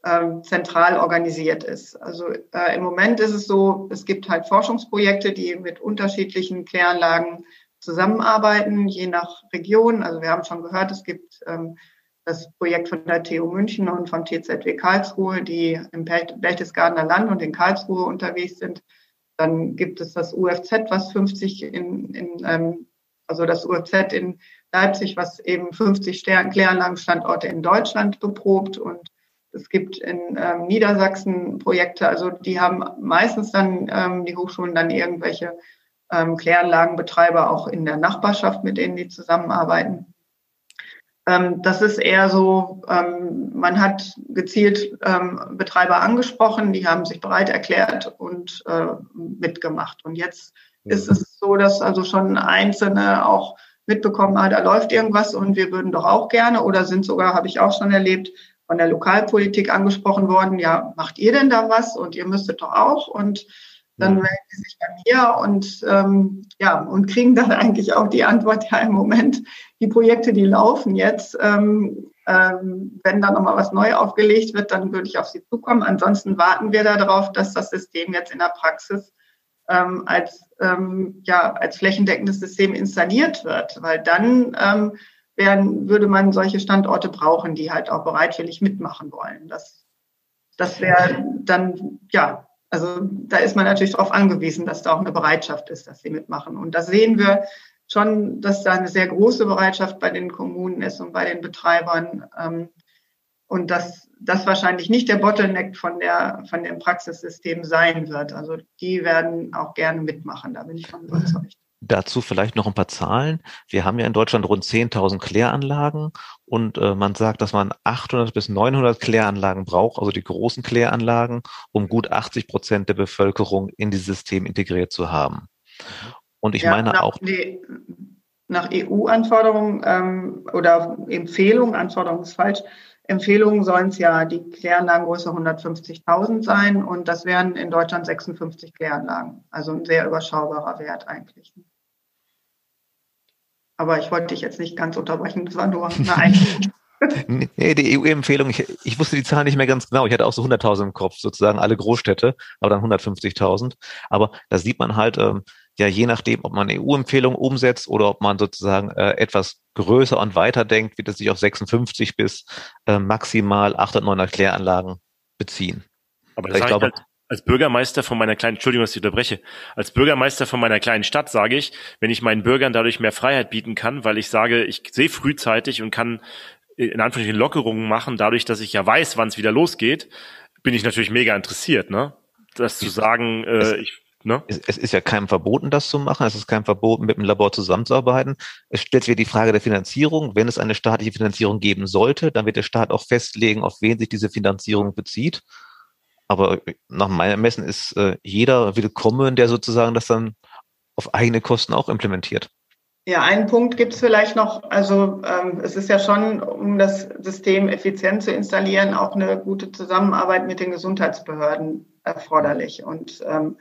ähm, zentral organisiert ist. Also äh, im Moment ist es so, es gibt halt Forschungsprojekte, die mit unterschiedlichen Kläranlagen zusammenarbeiten, je nach Region. Also wir haben schon gehört, es gibt das Projekt von der TU München und vom TZW Karlsruhe, die im Berchtesgadener Land und in Karlsruhe unterwegs sind. Dann gibt es das UFZ, was 50 in, in ähm, also das UFZ in Leipzig, was eben 50 Kläranlagenstandorte in Deutschland beprobt und es gibt in ähm, Niedersachsen Projekte, also die haben meistens dann ähm, die Hochschulen dann irgendwelche ähm, Kläranlagenbetreiber auch in der Nachbarschaft, mit denen die zusammenarbeiten. Ähm, das ist eher so, ähm, man hat gezielt ähm, Betreiber angesprochen, die haben sich bereit erklärt und äh, mitgemacht. Und jetzt ja. ist es so, dass also schon Einzelne auch mitbekommen, ah, da läuft irgendwas und wir würden doch auch gerne oder sind sogar, habe ich auch schon erlebt, von der Lokalpolitik angesprochen worden, ja, macht ihr denn da was und ihr müsstet doch auch und dann melden sie sich bei mir und ähm, ja und kriegen dann eigentlich auch die Antwort, ja im Moment, die Projekte, die laufen jetzt, ähm, ähm, wenn da nochmal was neu aufgelegt wird, dann würde ich auf Sie zukommen. Ansonsten warten wir darauf, dass das System jetzt in der Praxis ähm, als, ähm, ja, als flächendeckendes System installiert wird, weil dann ähm, werden, würde man solche Standorte brauchen, die halt auch bereitwillig mitmachen wollen. Das, das wäre dann, ja, also da ist man natürlich darauf angewiesen, dass da auch eine Bereitschaft ist, dass sie mitmachen. Und da sehen wir schon, dass da eine sehr große Bereitschaft bei den Kommunen ist und bei den Betreibern. Ähm, und dass das wahrscheinlich nicht der Bottleneck von, der, von dem Praxissystem sein wird. Also die werden auch gerne mitmachen, da bin ich von überzeugt. Dazu vielleicht noch ein paar Zahlen. Wir haben ja in Deutschland rund 10.000 Kläranlagen und äh, man sagt, dass man 800 bis 900 Kläranlagen braucht, also die großen Kläranlagen, um gut 80 Prozent der Bevölkerung in dieses System integriert zu haben. Und ich ja, meine auch. Die, nach EU-Anforderungen ähm, oder Empfehlungen, Anforderungen ist falsch, Empfehlungen sollen es ja die Kläranlagengröße 150.000 sein und das wären in Deutschland 56 Kläranlagen. Also ein sehr überschaubarer Wert eigentlich. Aber ich wollte dich jetzt nicht ganz unterbrechen, das war nur eine Einstellung. nee, die EU-Empfehlung, ich, ich wusste die Zahl nicht mehr ganz genau. Ich hatte auch so 100.000 im Kopf, sozusagen alle Großstädte, aber dann 150.000. Aber da sieht man halt, ähm, ja, je nachdem, ob man EU-Empfehlungen umsetzt oder ob man sozusagen äh, etwas größer und weiter denkt, wird es sich auf 56 bis äh, maximal 809 Kläranlagen beziehen. Aber das ich glaube, halt als Bürgermeister von meiner kleinen, Entschuldigung, dass ich unterbreche, als Bürgermeister von meiner kleinen Stadt sage ich, wenn ich meinen Bürgern dadurch mehr Freiheit bieten kann, weil ich sage, ich sehe frühzeitig und kann in Anführungszeichen Lockerungen machen, dadurch, dass ich ja weiß, wann es wieder losgeht, bin ich natürlich mega interessiert, ne? Das zu sagen, äh, ich Ne? Es, es, ist ja keinem verboten, das zu machen. Es ist keinem verboten, mit dem Labor zusammenzuarbeiten. Es stellt sich die Frage der Finanzierung. Wenn es eine staatliche Finanzierung geben sollte, dann wird der Staat auch festlegen, auf wen sich diese Finanzierung bezieht. Aber nach meinem Ermessen ist äh, jeder willkommen, der sozusagen das dann auf eigene Kosten auch implementiert. Ja, einen Punkt gibt es vielleicht noch. Also ähm, es ist ja schon, um das System effizient zu installieren, auch eine gute Zusammenarbeit mit den Gesundheitsbehörden erforderlich. Und ähm,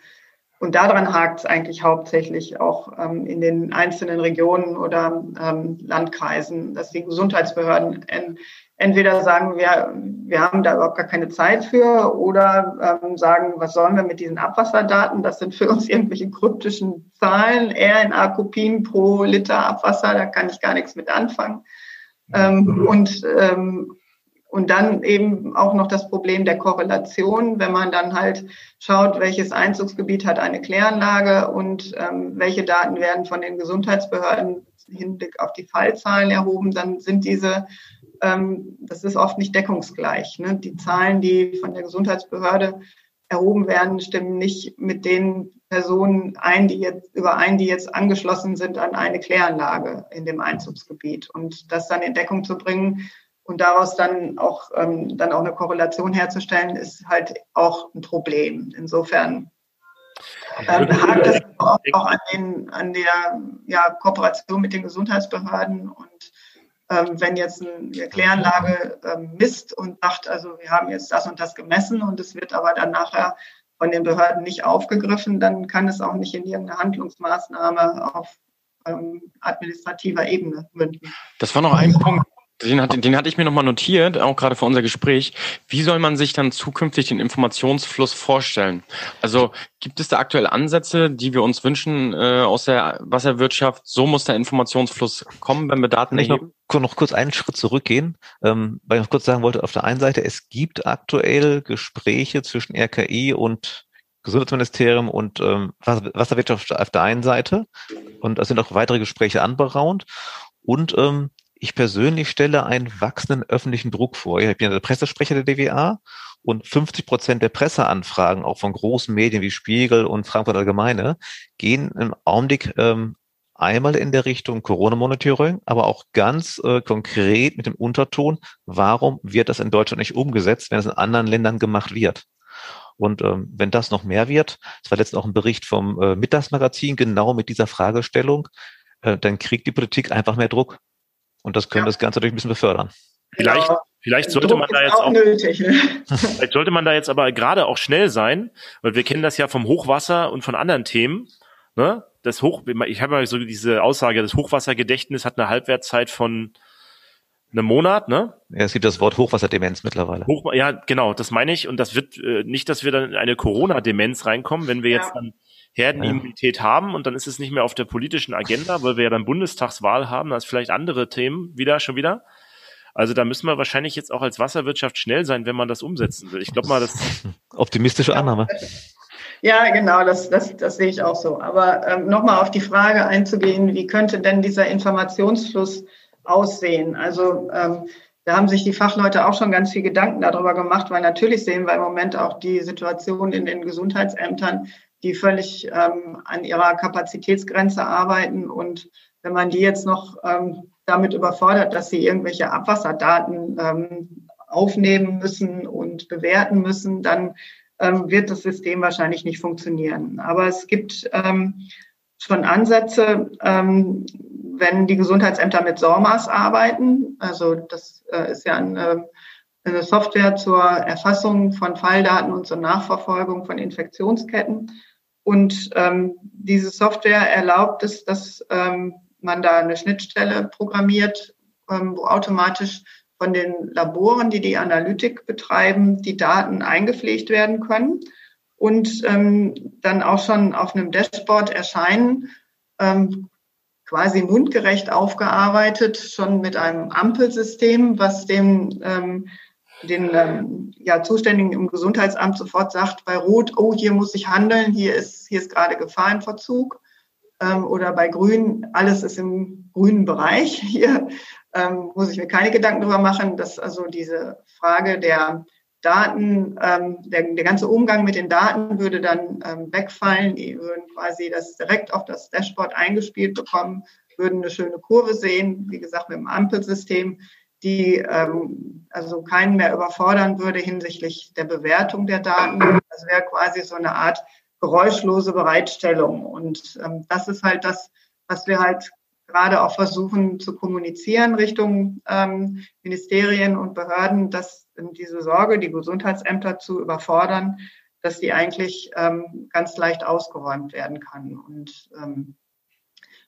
und daran hakt es eigentlich hauptsächlich auch ähm, in den einzelnen Regionen oder ähm, Landkreisen, dass die Gesundheitsbehörden en, entweder sagen, wir, wir haben da überhaupt gar keine Zeit für oder ähm, sagen, was sollen wir mit diesen Abwasserdaten? Das sind für uns irgendwelche kryptischen Zahlen, RNA-Kopien pro Liter Abwasser, da kann ich gar nichts mit anfangen. Ähm, und ähm, und dann eben auch noch das Problem der Korrelation, wenn man dann halt schaut, welches Einzugsgebiet hat eine Kläranlage und ähm, welche Daten werden von den Gesundheitsbehörden im Hinblick auf die Fallzahlen erhoben, dann sind diese, ähm, das ist oft nicht deckungsgleich. Ne? Die Zahlen, die von der Gesundheitsbehörde erhoben werden, stimmen nicht mit den Personen ein, die jetzt überein, die jetzt angeschlossen sind an eine Kläranlage in dem Einzugsgebiet. Und das dann in Deckung zu bringen, und daraus dann auch, ähm, dann auch eine Korrelation herzustellen, ist halt auch ein Problem. Insofern ähm, hakt es auch, auch, an, den, an der ja, Kooperation mit den Gesundheitsbehörden. Und ähm, wenn jetzt eine Kläranlage ähm, misst und sagt, also wir haben jetzt das und das gemessen und es wird aber dann nachher von den Behörden nicht aufgegriffen, dann kann es auch nicht in irgendeine Handlungsmaßnahme auf ähm, administrativer Ebene münden. Das war noch ein Punkt, den, hat, den hatte ich mir nochmal notiert, auch gerade für unser Gespräch. Wie soll man sich dann zukünftig den Informationsfluss vorstellen? Also gibt es da aktuell Ansätze, die wir uns wünschen äh, aus der Wasserwirtschaft? So muss der Informationsfluss kommen, wenn wir Daten ich erheben? Noch, noch kurz einen Schritt zurückgehen, ähm, weil ich noch kurz sagen wollte, auf der einen Seite, es gibt aktuell Gespräche zwischen RKI und Gesundheitsministerium und ähm, Wasserwirtschaft auf der einen Seite und es sind auch weitere Gespräche anberaumt und ähm, ich persönlich stelle einen wachsenden öffentlichen Druck vor. Ich bin ja der Pressesprecher der DWA und 50 Prozent der Presseanfragen, auch von großen Medien wie Spiegel und Frankfurt Allgemeine, gehen im Augenblick ähm, einmal in der Richtung Corona-Monitoring, aber auch ganz äh, konkret mit dem Unterton, warum wird das in Deutschland nicht umgesetzt, wenn es in anderen Ländern gemacht wird? Und ähm, wenn das noch mehr wird, es war letztens auch ein Bericht vom äh, Mittagsmagazin genau mit dieser Fragestellung, äh, dann kriegt die Politik einfach mehr Druck. Und das könnte ja. das Ganze durch ein bisschen befördern. Vielleicht, genau. vielleicht sollte Druck man da jetzt auch, nötig, ne? vielleicht sollte man da jetzt aber gerade auch schnell sein, weil wir kennen das ja vom Hochwasser und von anderen Themen. Ne? Das Hoch, ich habe mal so diese Aussage, das Hochwassergedächtnis hat eine Halbwertszeit von einem Monat, ne? Ja, es gibt das Wort Hochwasserdemenz mittlerweile. Hoch, ja, genau, das meine ich. Und das wird äh, nicht, dass wir dann in eine Corona-Demenz reinkommen, wenn wir ja. jetzt dann Herdenimmunität ja. haben und dann ist es nicht mehr auf der politischen Agenda, weil wir ja dann Bundestagswahl haben, als vielleicht andere Themen wieder schon wieder. Also da müssen wir wahrscheinlich jetzt auch als Wasserwirtschaft schnell sein, wenn man das umsetzen will. Ich glaube mal, das optimistische Annahme. Ja, genau, das, das, das sehe ich auch so. Aber ähm, nochmal auf die Frage einzugehen, wie könnte denn dieser Informationsfluss aussehen? Also ähm, da haben sich die Fachleute auch schon ganz viel Gedanken darüber gemacht, weil natürlich sehen wir im Moment auch die Situation in den Gesundheitsämtern, die völlig ähm, an ihrer Kapazitätsgrenze arbeiten. Und wenn man die jetzt noch ähm, damit überfordert, dass sie irgendwelche Abwasserdaten ähm, aufnehmen müssen und bewerten müssen, dann ähm, wird das System wahrscheinlich nicht funktionieren. Aber es gibt ähm, schon Ansätze, ähm, wenn die Gesundheitsämter mit SORMAS arbeiten. Also das äh, ist ja eine, eine Software zur Erfassung von Falldaten und zur Nachverfolgung von Infektionsketten. Und ähm, diese Software erlaubt es, dass ähm, man da eine Schnittstelle programmiert, ähm, wo automatisch von den Laboren, die die Analytik betreiben, die Daten eingepflegt werden können und ähm, dann auch schon auf einem Dashboard erscheinen, ähm, quasi mundgerecht aufgearbeitet, schon mit einem Ampelsystem, was dem ähm, den ähm, ja, Zuständigen im Gesundheitsamt sofort sagt, bei Rot, oh, hier muss ich handeln, hier ist, hier ist gerade Gefahrenverzug ähm, oder bei Grün, alles ist im grünen Bereich. Hier ähm, muss ich mir keine Gedanken darüber machen, dass also diese Frage der Daten, ähm, der, der ganze Umgang mit den Daten würde dann ähm, wegfallen. Die würden quasi das direkt auf das Dashboard eingespielt bekommen, würden eine schöne Kurve sehen, wie gesagt, mit dem Ampelsystem, die ähm, also keinen mehr überfordern würde hinsichtlich der Bewertung der Daten. Das wäre quasi so eine Art geräuschlose Bereitstellung. Und ähm, das ist halt das, was wir halt gerade auch versuchen zu kommunizieren Richtung ähm, Ministerien und Behörden, dass diese Sorge, die Gesundheitsämter zu überfordern, dass die eigentlich ähm, ganz leicht ausgeräumt werden kann. Und, ähm,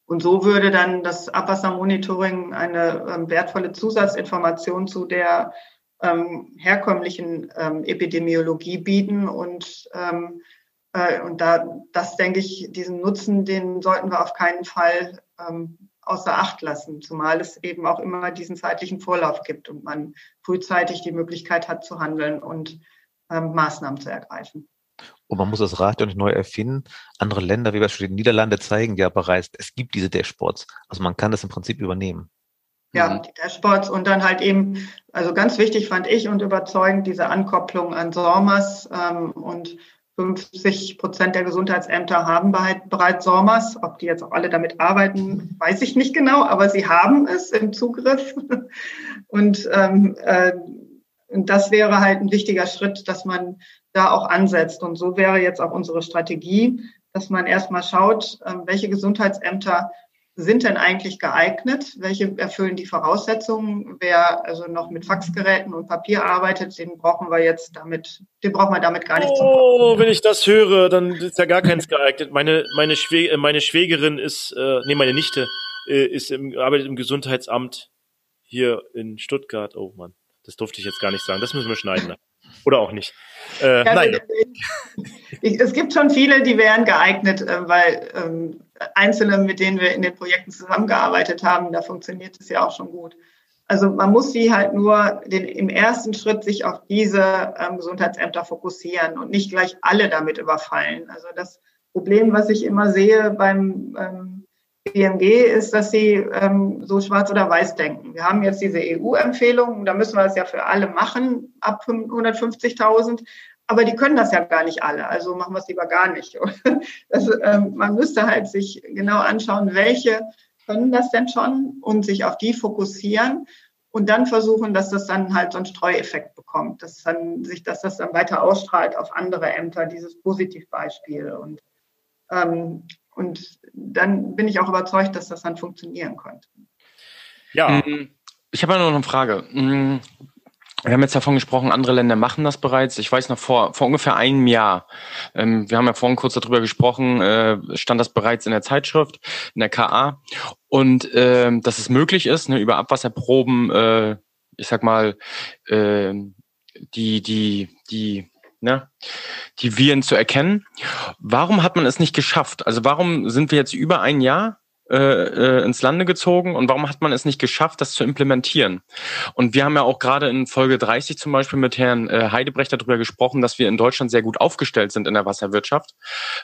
und so würde dann das Abwassermonitoring eine ähm, wertvolle Zusatzinformation zu der ähm, herkömmlichen ähm, Epidemiologie bieten und ähm, äh, und da, das denke ich, diesen Nutzen, den sollten wir auf keinen Fall ähm, außer Acht lassen, zumal es eben auch immer diesen zeitlichen Vorlauf gibt und man frühzeitig die Möglichkeit hat zu handeln und ähm, Maßnahmen zu ergreifen. Und man muss das Rad ja nicht neu erfinden. Andere Länder, wie beispielsweise die Niederlande, zeigen ja bereits, es gibt diese Dashboards. Also man kann das im Prinzip übernehmen. Ja, die Dashboards und dann halt eben, also ganz wichtig fand ich und überzeugend diese Ankopplung an SORMAS ähm, und 50 Prozent der Gesundheitsämter haben bereits SORMAS. Ob die jetzt auch alle damit arbeiten, weiß ich nicht genau, aber sie haben es im Zugriff. Und, ähm, äh, und das wäre halt ein wichtiger Schritt, dass man da auch ansetzt. Und so wäre jetzt auch unsere Strategie, dass man erstmal schaut, äh, welche Gesundheitsämter sind denn eigentlich geeignet? Welche erfüllen die Voraussetzungen? Wer also noch mit Faxgeräten und Papier arbeitet, den brauchen wir jetzt damit, den brauchen wir damit gar nicht Oh, wenn ich das höre, dann ist ja gar keins geeignet. Meine, meine, Schwä meine Schwägerin ist, äh, nee, meine Nichte äh, ist im, arbeitet im Gesundheitsamt hier in Stuttgart. Oh Mann, das durfte ich jetzt gar nicht sagen. Das müssen wir schneiden. Oder auch nicht. Äh, ja, nein. Ich, es gibt schon viele, die wären geeignet, äh, weil ähm, Einzelne, mit denen wir in den Projekten zusammengearbeitet haben, da funktioniert es ja auch schon gut. Also man muss sie halt nur den, im ersten Schritt sich auf diese ähm, Gesundheitsämter fokussieren und nicht gleich alle damit überfallen. Also das Problem, was ich immer sehe beim ähm, BMG, ist, dass sie ähm, so schwarz oder weiß denken. Wir haben jetzt diese EU-Empfehlung, da müssen wir es ja für alle machen, ab 150.000. Aber die können das ja gar nicht alle, also machen wir es lieber gar nicht. Das, ähm, man müsste halt sich genau anschauen, welche können das denn schon und sich auf die fokussieren und dann versuchen, dass das dann halt so einen Streueffekt bekommt, dass dann sich, dass das dann weiter ausstrahlt auf andere Ämter, dieses Positivbeispiel. Und, ähm, Und dann bin ich auch überzeugt, dass das dann funktionieren könnte. Ja. Mm, ich habe noch eine Frage. Mm, wir haben jetzt davon gesprochen, andere Länder machen das bereits. Ich weiß noch vor, vor ungefähr einem Jahr, ähm, wir haben ja vorhin kurz darüber gesprochen, äh, stand das bereits in der Zeitschrift, in der KA. Und äh, dass es möglich ist, ne, über Abwasserproben, äh, ich sag mal, äh, die, die, die, ne, die Viren zu erkennen. Warum hat man es nicht geschafft? Also warum sind wir jetzt über ein Jahr äh, äh, ins Lande gezogen und warum hat man es nicht geschafft, das zu implementieren? Und wir haben ja auch gerade in Folge 30 zum Beispiel mit Herrn äh, Heidebrecht darüber gesprochen, dass wir in Deutschland sehr gut aufgestellt sind in der Wasserwirtschaft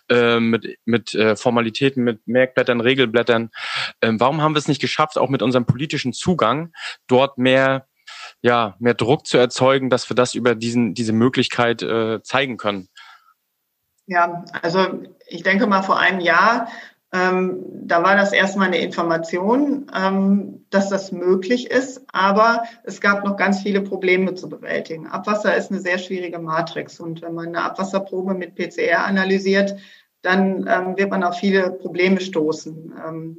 äh, mit, mit äh, Formalitäten, mit Merkblättern, Regelblättern. Ähm, warum haben wir es nicht geschafft, auch mit unserem politischen Zugang dort mehr ja, mehr Druck zu erzeugen, dass wir das über diesen, diese Möglichkeit äh, zeigen können. Ja, also ich denke mal vor einem Jahr ähm, da war das erstmal eine Information, ähm, dass das möglich ist, aber es gab noch ganz viele Probleme zu bewältigen. Abwasser ist eine sehr schwierige Matrix und wenn man eine Abwasserprobe mit PCR analysiert, dann ähm, wird man auf viele Probleme stoßen, ähm,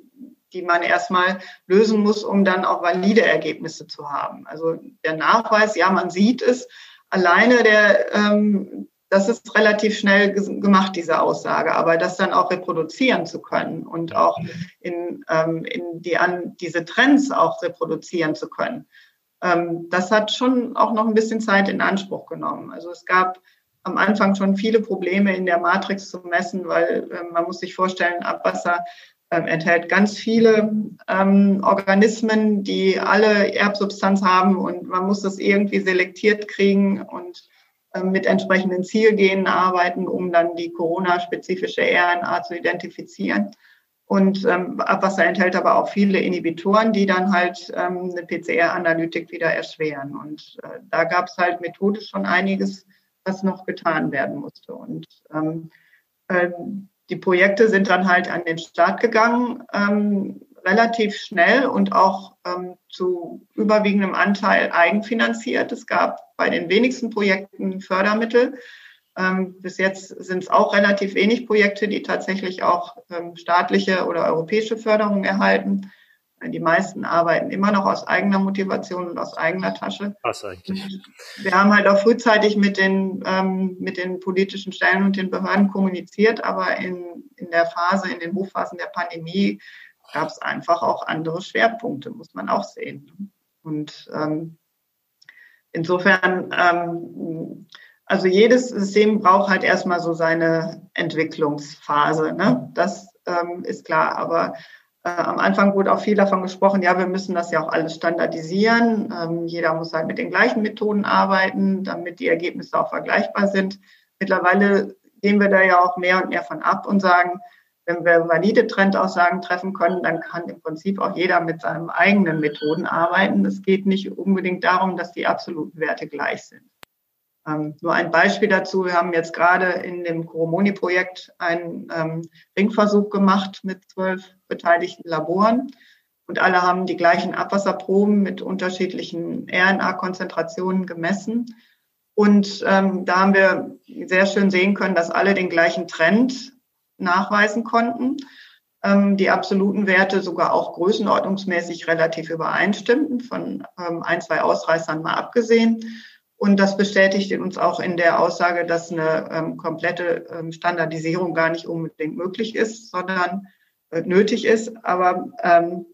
die man erstmal lösen muss, um dann auch valide Ergebnisse zu haben. Also der Nachweis, ja, man sieht es, alleine der, ähm, das ist relativ schnell gemacht, diese Aussage, aber das dann auch reproduzieren zu können und auch in, ähm, in die, an diese Trends auch reproduzieren zu können. Ähm, das hat schon auch noch ein bisschen Zeit in Anspruch genommen. Also es gab am Anfang schon viele Probleme in der Matrix zu messen, weil äh, man muss sich vorstellen, Abwasser äh, enthält ganz viele ähm, Organismen, die alle Erbsubstanz haben und man muss das irgendwie selektiert kriegen und ähm, mit entsprechenden Zielgenen arbeiten, um dann die Corona-spezifische RNA zu identifizieren. Und ähm, Abwasser enthält aber auch viele Inhibitoren, die dann halt ähm, eine PCR-Analytik wieder erschweren. Und äh, da gab es halt methodisch schon einiges, was noch getan werden musste. Und ähm, äh, die Projekte sind dann halt an den Start gegangen. Ähm, relativ schnell und auch ähm, zu überwiegendem Anteil eigenfinanziert. Es gab bei den wenigsten Projekten Fördermittel. Ähm, bis jetzt sind es auch relativ wenig Projekte, die tatsächlich auch ähm, staatliche oder europäische Förderung erhalten. Die meisten arbeiten immer noch aus eigener Motivation und aus eigener Tasche. Was eigentlich? Wir haben halt auch frühzeitig mit den, ähm, mit den politischen Stellen und den Behörden kommuniziert, aber in, in der Phase, in den Hochphasen der Pandemie gab es einfach auch andere Schwerpunkte, muss man auch sehen. Und ähm, insofern, ähm, also jedes System braucht halt erstmal so seine Entwicklungsphase. Ne? Das ähm, ist klar. Aber am Anfang wurde auch viel davon gesprochen, ja, wir müssen das ja auch alles standardisieren. Ähm, jeder muss halt mit den gleichen Methoden arbeiten, damit die Ergebnisse auch vergleichbar sind. Mittlerweile gehen wir da ja auch mehr und mehr von ab und sagen, wenn wir valide Trendaussagen treffen können, dann kann im Prinzip auch jeder mit seinen eigenen Methoden arbeiten. Es geht nicht unbedingt darum, dass die absoluten Werte gleich sind. Ähm, nur ein Beispiel dazu. Wir haben jetzt gerade in dem Coromoni-Projekt einen ähm, Ringversuch gemacht mit zwölf beteiligten Laboren. Und alle haben die gleichen Abwasserproben mit unterschiedlichen RNA-Konzentrationen gemessen. Und ähm, da haben wir sehr schön sehen können, dass alle den gleichen Trend nachweisen konnten. Ähm, die absoluten Werte sogar auch größenordnungsmäßig relativ übereinstimmten, von ähm, ein, zwei Ausreißern mal abgesehen. Und das bestätigt uns auch in der Aussage, dass eine ähm, komplette ähm, Standardisierung gar nicht unbedingt möglich ist, sondern äh, nötig ist. Aber ähm,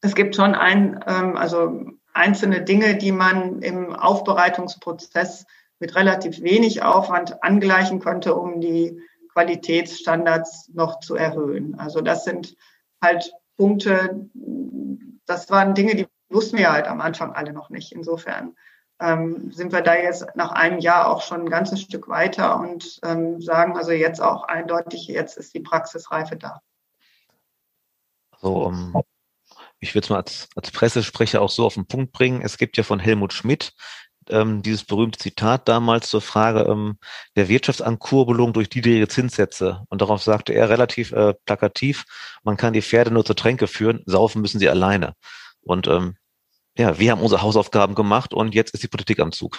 es gibt schon ein, ähm, also einzelne Dinge, die man im Aufbereitungsprozess mit relativ wenig Aufwand angleichen könnte, um die Qualitätsstandards noch zu erhöhen. Also das sind halt Punkte, das waren Dinge, die wussten wir halt am Anfang alle noch nicht. Insofern ähm, sind wir da jetzt nach einem Jahr auch schon ein ganzes Stück weiter und ähm, sagen also jetzt auch eindeutig, jetzt ist die Praxisreife da. Also, um, ähm, ich würde es mal als, als Pressesprecher auch so auf den Punkt bringen. Es gibt ja von Helmut Schmidt ähm, dieses berühmte Zitat damals zur Frage ähm, der Wirtschaftsankurbelung durch niedrige Zinssätze. Und darauf sagte er relativ äh, plakativ, man kann die Pferde nur zur Tränke führen, saufen müssen sie alleine. Und ähm, ja, wir haben unsere Hausaufgaben gemacht und jetzt ist die Politik am Zug.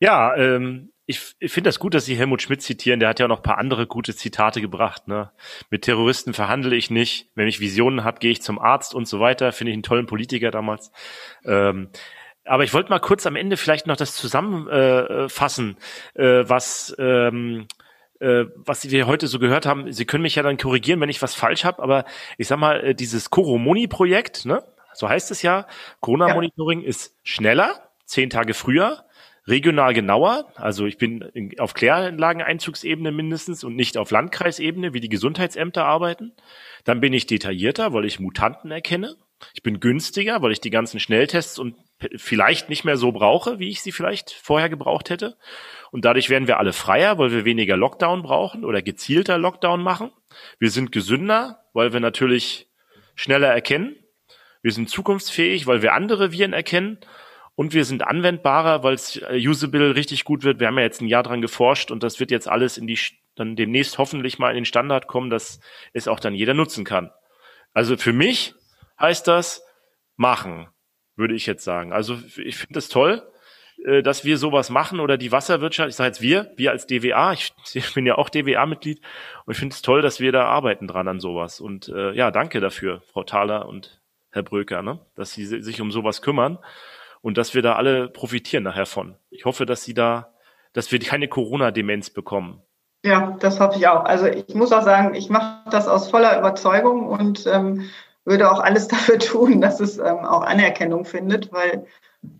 Ja, ähm, ich, ich finde das gut, dass Sie Helmut Schmidt zitieren. Der hat ja auch noch paar andere gute Zitate gebracht. Ne? Mit Terroristen verhandle ich nicht. Wenn ich Visionen habe, gehe ich zum Arzt und so weiter. Finde ich einen tollen Politiker damals. Ähm, aber ich wollte mal kurz am Ende vielleicht noch das zusammenfassen, äh, äh, was ähm, äh, was wir heute so gehört haben. Sie können mich ja dann korrigieren, wenn ich was falsch habe. Aber ich sag mal, äh, dieses Coromoni-Projekt, ne? So heißt es ja, Corona-Monitoring ja. ist schneller, zehn Tage früher regional genauer. Also ich bin auf Kläranlageneinzugsebene mindestens und nicht auf Landkreisebene, wie die Gesundheitsämter arbeiten. Dann bin ich detaillierter, weil ich Mutanten erkenne. Ich bin günstiger, weil ich die ganzen Schnelltests und vielleicht nicht mehr so brauche, wie ich sie vielleicht vorher gebraucht hätte. Und dadurch werden wir alle freier, weil wir weniger Lockdown brauchen oder gezielter Lockdown machen. Wir sind gesünder, weil wir natürlich schneller erkennen. Wir sind zukunftsfähig, weil wir andere Viren erkennen und wir sind anwendbarer, weil es äh, usable richtig gut wird. Wir haben ja jetzt ein Jahr dran geforscht und das wird jetzt alles in die dann demnächst hoffentlich mal in den Standard kommen, dass es auch dann jeder nutzen kann. Also für mich heißt das machen, würde ich jetzt sagen. Also ich finde es toll, äh, dass wir sowas machen oder die Wasserwirtschaft, ich sage jetzt wir, wir als DWA, ich, ich bin ja auch DWA-Mitglied und ich finde es toll, dass wir da arbeiten dran an sowas. Und äh, ja, danke dafür, Frau Thaler und Herr Bröker, ne, dass Sie sich um sowas kümmern und dass wir da alle profitieren nachher von. Ich hoffe, dass Sie da, dass wir keine Corona-Demenz bekommen. Ja, das hoffe ich auch. Also ich muss auch sagen, ich mache das aus voller Überzeugung und ähm, würde auch alles dafür tun, dass es ähm, auch Anerkennung findet, weil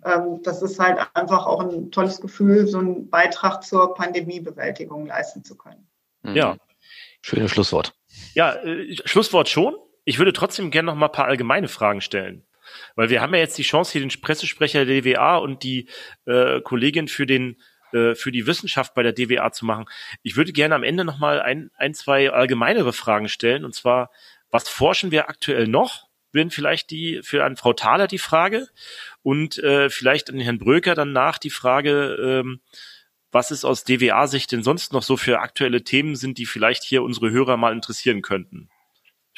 ähm, das ist halt einfach auch ein tolles Gefühl, so einen Beitrag zur Pandemiebewältigung leisten zu können. Ja. Schönes Schlusswort. Ja, äh, Schlusswort schon. Ich würde trotzdem gerne noch mal ein paar allgemeine Fragen stellen. Weil wir haben ja jetzt die Chance, hier den Pressesprecher der DWA und die äh, Kollegin für den äh, für die Wissenschaft bei der DWA zu machen. Ich würde gerne am Ende noch mal ein, ein, zwei allgemeinere Fragen stellen. Und zwar, was forschen wir aktuell noch? Wären vielleicht die für an Frau Thaler die Frage und äh, vielleicht an Herrn Bröker dann nach die Frage, ähm, was es aus DWA-Sicht denn sonst noch so für aktuelle Themen sind, die vielleicht hier unsere Hörer mal interessieren könnten.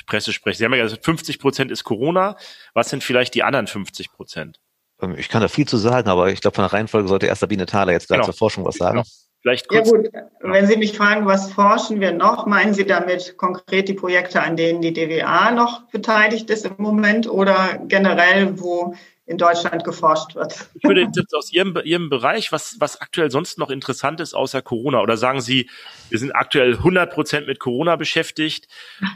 Presse spreche. Sie haben ja gesagt, 50 Prozent ist Corona. Was sind vielleicht die anderen 50 Prozent? Ähm, ich kann da viel zu sagen, aber ich glaube, von der Reihenfolge sollte erst Sabine Thaler jetzt genau. zur Forschung was sagen. Genau. Vielleicht kurz. Ja gut, wenn Sie mich fragen, was forschen wir noch, meinen Sie damit konkret die Projekte, an denen die DWA noch beteiligt ist im Moment oder generell, wo in Deutschland geforscht wird. Ich würde jetzt aus Ihrem, Ihrem Bereich, was, was aktuell sonst noch interessant ist außer Corona, oder sagen Sie, wir sind aktuell 100 Prozent mit Corona beschäftigt,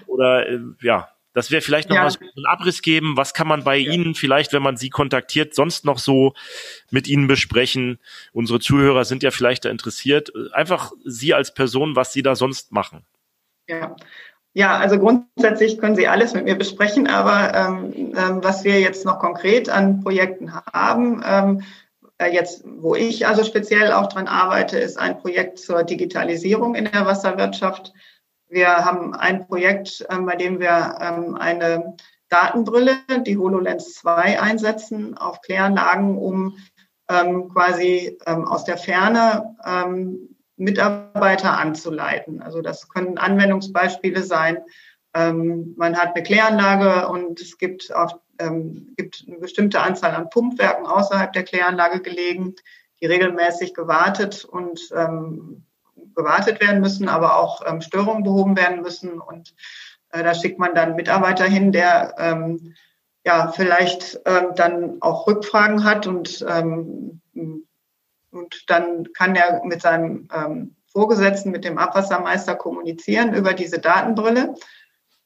oder äh, ja, das wäre vielleicht noch ja. mal so einen Abriss geben. Was kann man bei ja. Ihnen vielleicht, wenn man Sie kontaktiert, sonst noch so mit Ihnen besprechen? Unsere Zuhörer sind ja vielleicht da interessiert. Einfach Sie als Person, was Sie da sonst machen. Ja, ja, also grundsätzlich können Sie alles mit mir besprechen, aber ähm, ähm, was wir jetzt noch konkret an Projekten haben, ähm, äh, jetzt, wo ich also speziell auch dran arbeite, ist ein Projekt zur Digitalisierung in der Wasserwirtschaft. Wir haben ein Projekt, ähm, bei dem wir ähm, eine Datenbrille, die HoloLens 2, einsetzen auf Kläranlagen, um ähm, quasi aus der Ferne Mitarbeiter anzuleiten. Also das können Anwendungsbeispiele sein. Man hat eine Kläranlage und es gibt, ähm, gibt eine bestimmte Anzahl an Pumpwerken außerhalb der Kläranlage gelegen, die regelmäßig gewartet und ähm, gewartet werden müssen, aber auch ähm, Störungen behoben werden müssen. Und äh, da schickt man dann Mitarbeiter hin, der ähm, ja vielleicht ähm, dann auch Rückfragen hat und ähm, und dann kann er mit seinem ähm, Vorgesetzten, mit dem Abwassermeister kommunizieren über diese Datenbrille.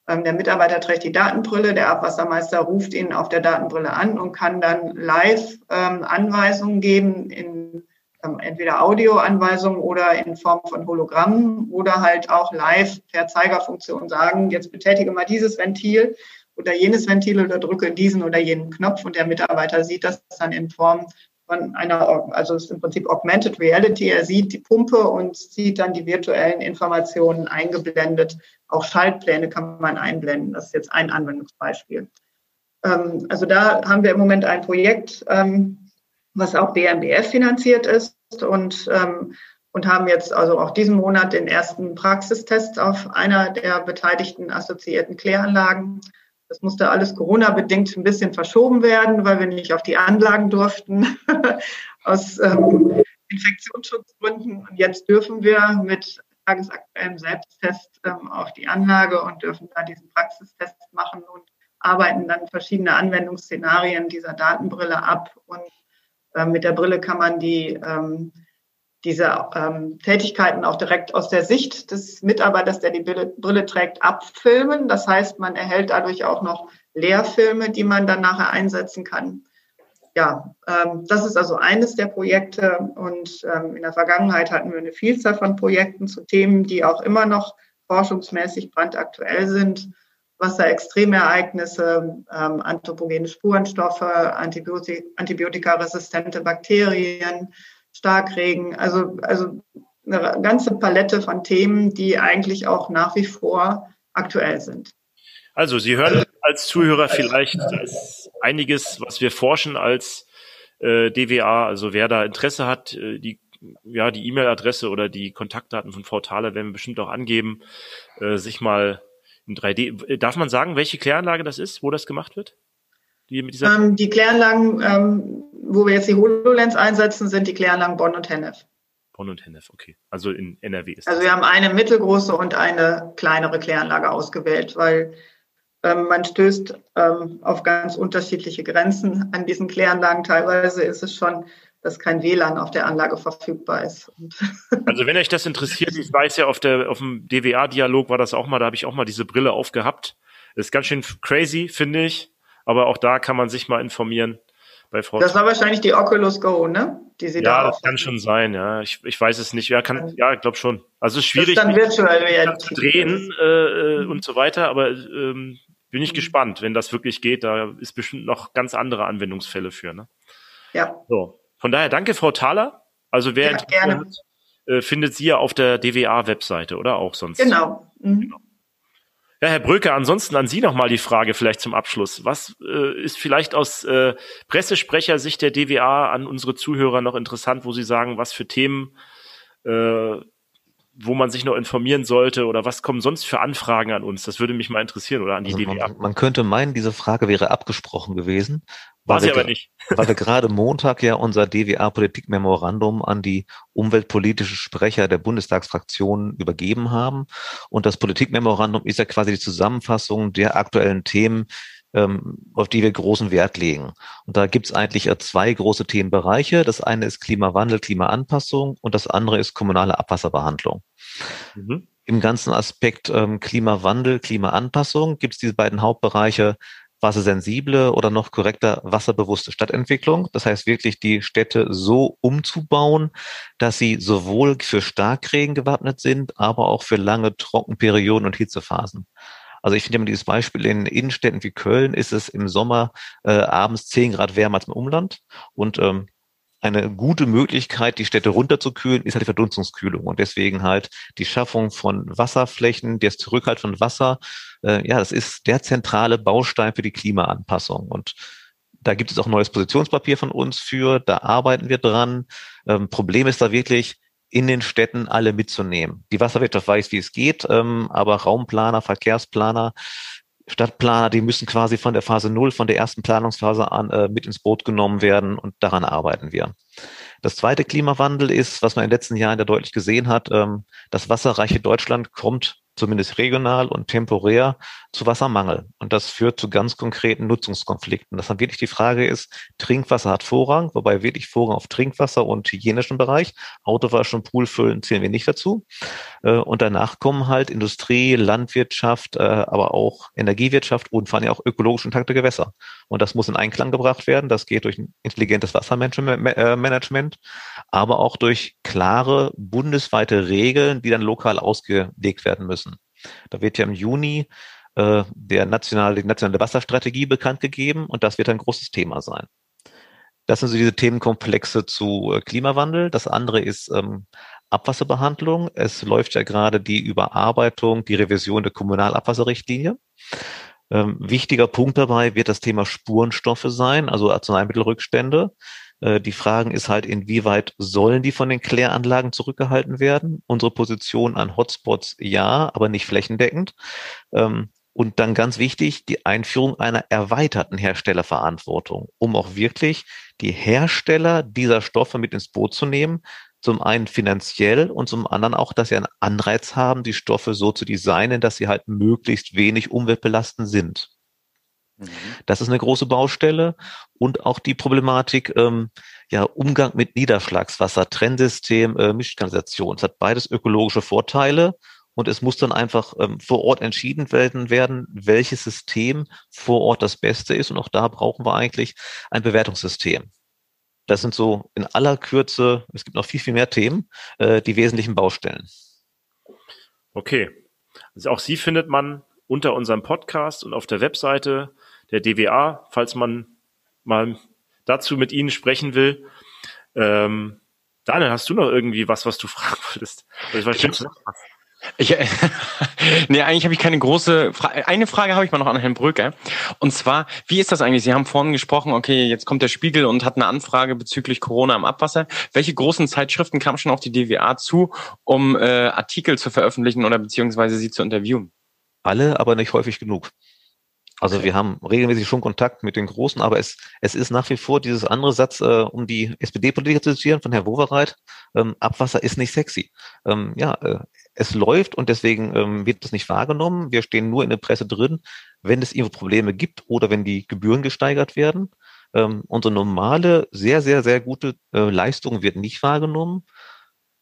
Ähm, der Mitarbeiter trägt die Datenbrille, der Abwassermeister ruft ihn auf der Datenbrille an und kann dann live Anweisungen geben in entweder Audioanweisungen oder in Form von Hologrammen oder halt auch live per Zeigerfunktion sagen, jetzt betätige mal dieses Ventil oder jenes Ventil oder drücke diesen oder jenen Knopf und der Mitarbeiter sieht das dann in Form von einer, also es ist im Prinzip Augmented Reality. Er sieht die Pumpe und sieht dann die virtuellen Informationen eingeblendet. Auch Schaltpläne kann man einblenden. Das ist jetzt ein Anwendungsbeispiel. Ähm, also da haben wir im Moment ein Projekt, ähm, was auch BMBF finanziert ist und, ähm, und haben jetzt also auch diesen Monat den ersten Praxistest auf einer der beteiligten assoziierten Kläranlagen das musste alles Corona-bedingt ein bisschen verschoben werden, weil wir nicht auf die Anlagen durften, aus ähm, Infektionsschutzgründen. Und jetzt dürfen wir mit tagesaktuellem Selbsttest ähm, auf die Anlage und dürfen da diesen Praxistest machen und arbeiten dann verschiedene Anwendungsszenarien dieser Datenbrille ab. Und mit der Brille kann man die ähm, diese ähm, Tätigkeiten auch direkt aus der Sicht des Mitarbeiters, der die Brille, trägt, abfilmen. Das heißt, man erhält dadurch auch noch Lehrfilme, die man dann nachher einsetzen kann. Ja, ähm, das ist also eines der Projekte. Und ähm, in der Vergangenheit hatten wir eine Vielzahl von Projekten zu Themen, die auch immer noch forschungsmäßig brandaktuell sind. Wasserextremereignisse, ähm, anthropogene Spurenstoffe, Antibiotik antibiotikaresistente Bakterien, Starkregen, also, also eine ganze Palette von Themen, die eigentlich auch nach wie vor aktuell sind. Also Sie hören als Zuhörer vielleicht, da einiges, was wir forschen als äh, DWA. Also wer da Interesse hat, äh, die ja die E-Mail-Adresse oder die Kontaktdaten von Frau Thaler werden wir bestimmt auch angeben, äh, sich mal in 3D. Darf man sagen, welche Kläranlage das ist, wo das gemacht wird? Die, mit dieser ähm, die Kläranlagen, ähm, wo wir jetzt die HoloLens einsetzen, sind die Kläranlagen Bonn und Hennef. Bonn und Hennef, okay. Also in NRW ist Also wir haben eine mittelgroße und eine kleinere Kläranlage ausgewählt, weil ähm, man stößt ähm, auf ganz unterschiedliche Grenzen an diesen Kläranlagen. Teilweise ist es schon, dass kein WLAN auf der Anlage verfügbar ist. also wenn euch das interessiert, ich weiß ja, auf, der, auf dem DWA-Dialog war das auch mal, da habe ich auch mal diese Brille aufgehabt. Das ist ganz schön crazy, finde ich. Aber auch da kann man sich mal informieren bei Frau. Das war wahrscheinlich die Oculus Go, ne? Die sie ja, da das kann schon sein, ja. Ich, ich weiß es nicht. Ja, kann, ja, ich glaube schon. Also es ist schwierig, dann virtual zu drehen äh, äh, mhm. und so weiter, aber ähm, bin ich mhm. gespannt, wenn das wirklich geht. Da ist bestimmt noch ganz andere Anwendungsfälle für. Ne? Ja. So. Von daher danke, Frau Thaler. Also wer ja, gerne. Hat, äh, findet Sie ja auf der DWA-Webseite oder auch sonst. Genau. Mhm. genau. Ja, Herr Bröker, ansonsten an Sie nochmal die Frage vielleicht zum Abschluss. Was äh, ist vielleicht aus äh, Pressesprechersicht der DWA an unsere Zuhörer noch interessant, wo Sie sagen, was für Themen, äh, wo man sich noch informieren sollte oder was kommen sonst für Anfragen an uns? Das würde mich mal interessieren oder an die also DWA. Man, man könnte meinen, diese Frage wäre abgesprochen gewesen. War sie aber nicht. weil wir gerade Montag ja unser DWA-Politikmemorandum an die umweltpolitische Sprecher der Bundestagsfraktionen übergeben haben. Und das Politikmemorandum ist ja quasi die Zusammenfassung der aktuellen Themen, ähm, auf die wir großen Wert legen. Und da gibt es eigentlich äh, zwei große Themenbereiche. Das eine ist Klimawandel, Klimaanpassung und das andere ist kommunale Abwasserbehandlung. Mhm. Im ganzen Aspekt ähm, Klimawandel, Klimaanpassung gibt es diese beiden Hauptbereiche wassersensible oder noch korrekter wasserbewusste Stadtentwicklung. Das heißt wirklich die Städte so umzubauen, dass sie sowohl für Starkregen gewappnet sind, aber auch für lange Trockenperioden und Hitzephasen. Also ich finde immer dieses Beispiel in Innenstädten wie Köln ist es im Sommer äh, abends zehn Grad wärmer als im Umland und ähm, eine gute Möglichkeit, die Städte runterzukühlen, ist halt die Verdunstungskühlung. Und deswegen halt die Schaffung von Wasserflächen, der Zurückhalt von Wasser, äh, ja, das ist der zentrale Baustein für die Klimaanpassung. Und da gibt es auch ein neues Positionspapier von uns für, da arbeiten wir dran. Ähm, Problem ist da wirklich, in den Städten alle mitzunehmen. Die Wasserwirtschaft weiß, wie es geht, ähm, aber Raumplaner, Verkehrsplaner, Stadtplaner, die müssen quasi von der Phase Null, von der ersten Planungsphase an äh, mit ins Boot genommen werden und daran arbeiten wir. Das zweite Klimawandel ist, was man in den letzten Jahren ja deutlich gesehen hat, ähm, das wasserreiche Deutschland kommt zumindest regional und temporär zu Wassermangel. Und das führt zu ganz konkreten Nutzungskonflikten. Das dann wirklich die Frage ist, Trinkwasser hat Vorrang, wobei wirklich Vorrang auf Trinkwasser und hygienischen Bereich. Autowaschen, Poolfüllen zählen wir nicht dazu. Äh, und danach kommen halt Industrie, Landwirtschaft, äh, aber auch Energiewirtschaft und vor allem auch ökologisch intakte Gewässer. Und das muss in Einklang gebracht werden. Das geht durch ein intelligentes Wassermanagement, aber auch durch klare bundesweite Regeln, die dann lokal ausgelegt werden müssen. Da wird ja im Juni äh, der nationale, die nationale Wasserstrategie bekannt gegeben und das wird ein großes Thema sein. Das sind so diese Themenkomplexe zu äh, Klimawandel. Das andere ist ähm, Abwasserbehandlung. Es läuft ja gerade die Überarbeitung, die Revision der Kommunalabwasserrichtlinie. Ähm, wichtiger Punkt dabei wird das Thema Spurenstoffe sein, also Arzneimittelrückstände. Äh, die Frage ist halt, inwieweit sollen die von den Kläranlagen zurückgehalten werden? Unsere Position an Hotspots ja, aber nicht flächendeckend. Ähm, Und dann ganz wichtig, die Einführung einer erweiterten Herstellerverantwortung, um auch wirklich die Hersteller dieser Stoffe mit ins Boot zu nehmen. Zum einen finanziell und zum anderen auch, dass sie einen Anreiz haben, die Stoffe so zu designen, dass sie halt möglichst wenig umweltbelastend sind. Mhm. Das ist eine große Baustelle und auch die Problematik, ähm, ja, Umgang mit Niederschlagswasser, Trennsystem, äh, Mischkanalisation. Es hat beides ökologische Vorteile und es muss dann einfach ähm, vor Ort entschieden werden, werden, welches System vor Ort das Beste ist. Und auch da brauchen wir eigentlich ein Bewertungssystem. Das sind so in aller Kürze, es gibt noch viel, viel mehr Themen, äh, die wesentlichen Baustellen. Okay. Also auch Sie findet man unter unserem Podcast und auf der Webseite der DWA, falls man mal dazu mit Ihnen sprechen will. Ähm, Daniel, hast du noch irgendwie was, was du fragen wolltest? Also ich weiß, ich, äh, nee, eigentlich habe ich keine große Frage. Eine Frage habe ich mal noch an Herrn Brücker. Und zwar, wie ist das eigentlich? Sie haben vorhin gesprochen, okay, jetzt kommt der Spiegel und hat eine Anfrage bezüglich Corona am Abwasser. Welche großen Zeitschriften kamen schon auf die DWA zu, um äh, Artikel zu veröffentlichen oder beziehungsweise sie zu interviewen? Alle, aber nicht häufig genug. Also okay. wir haben regelmäßig schon Kontakt mit den Großen, aber es, es ist nach wie vor dieses andere Satz, äh, um die SPD-Politiker zu zitieren von Herrn Wowereit, ähm, Abwasser ist nicht sexy. Ähm, ja, äh, es läuft und deswegen ähm, wird es nicht wahrgenommen. Wir stehen nur in der Presse drin, wenn es irgendwo Probleme gibt oder wenn die Gebühren gesteigert werden. Ähm, unsere normale, sehr, sehr, sehr gute äh, Leistung wird nicht wahrgenommen.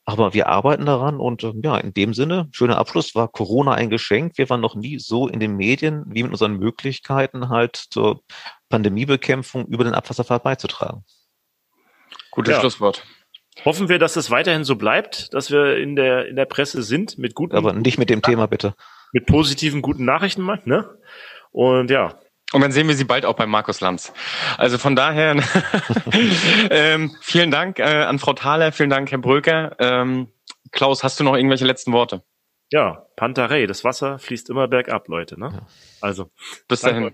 Aber wir arbeiten daran und ähm, ja, in dem Sinne, schöner Abschluss, war Corona ein Geschenk. Wir waren noch nie so in den Medien wie mit unseren Möglichkeiten halt zur Pandemiebekämpfung über den Abwasserfall beizutragen. Gutes ja. Schlusswort. Hoffen wir, dass es weiterhin so bleibt, dass wir in der, in der Presse sind mit guten. Aber nicht mit dem Thema, bitte. Mit positiven, guten Nachrichten, ne? Und ja, und dann sehen wir sie bald auch bei Markus Lanz. Also von daher ähm, vielen Dank äh, an Frau Thaler, vielen Dank, Herr Bröker. Ähm, Klaus, hast du noch irgendwelche letzten Worte? Ja, Pantarei, das Wasser fließt immer bergab, Leute. Ne? Also, bis dahin.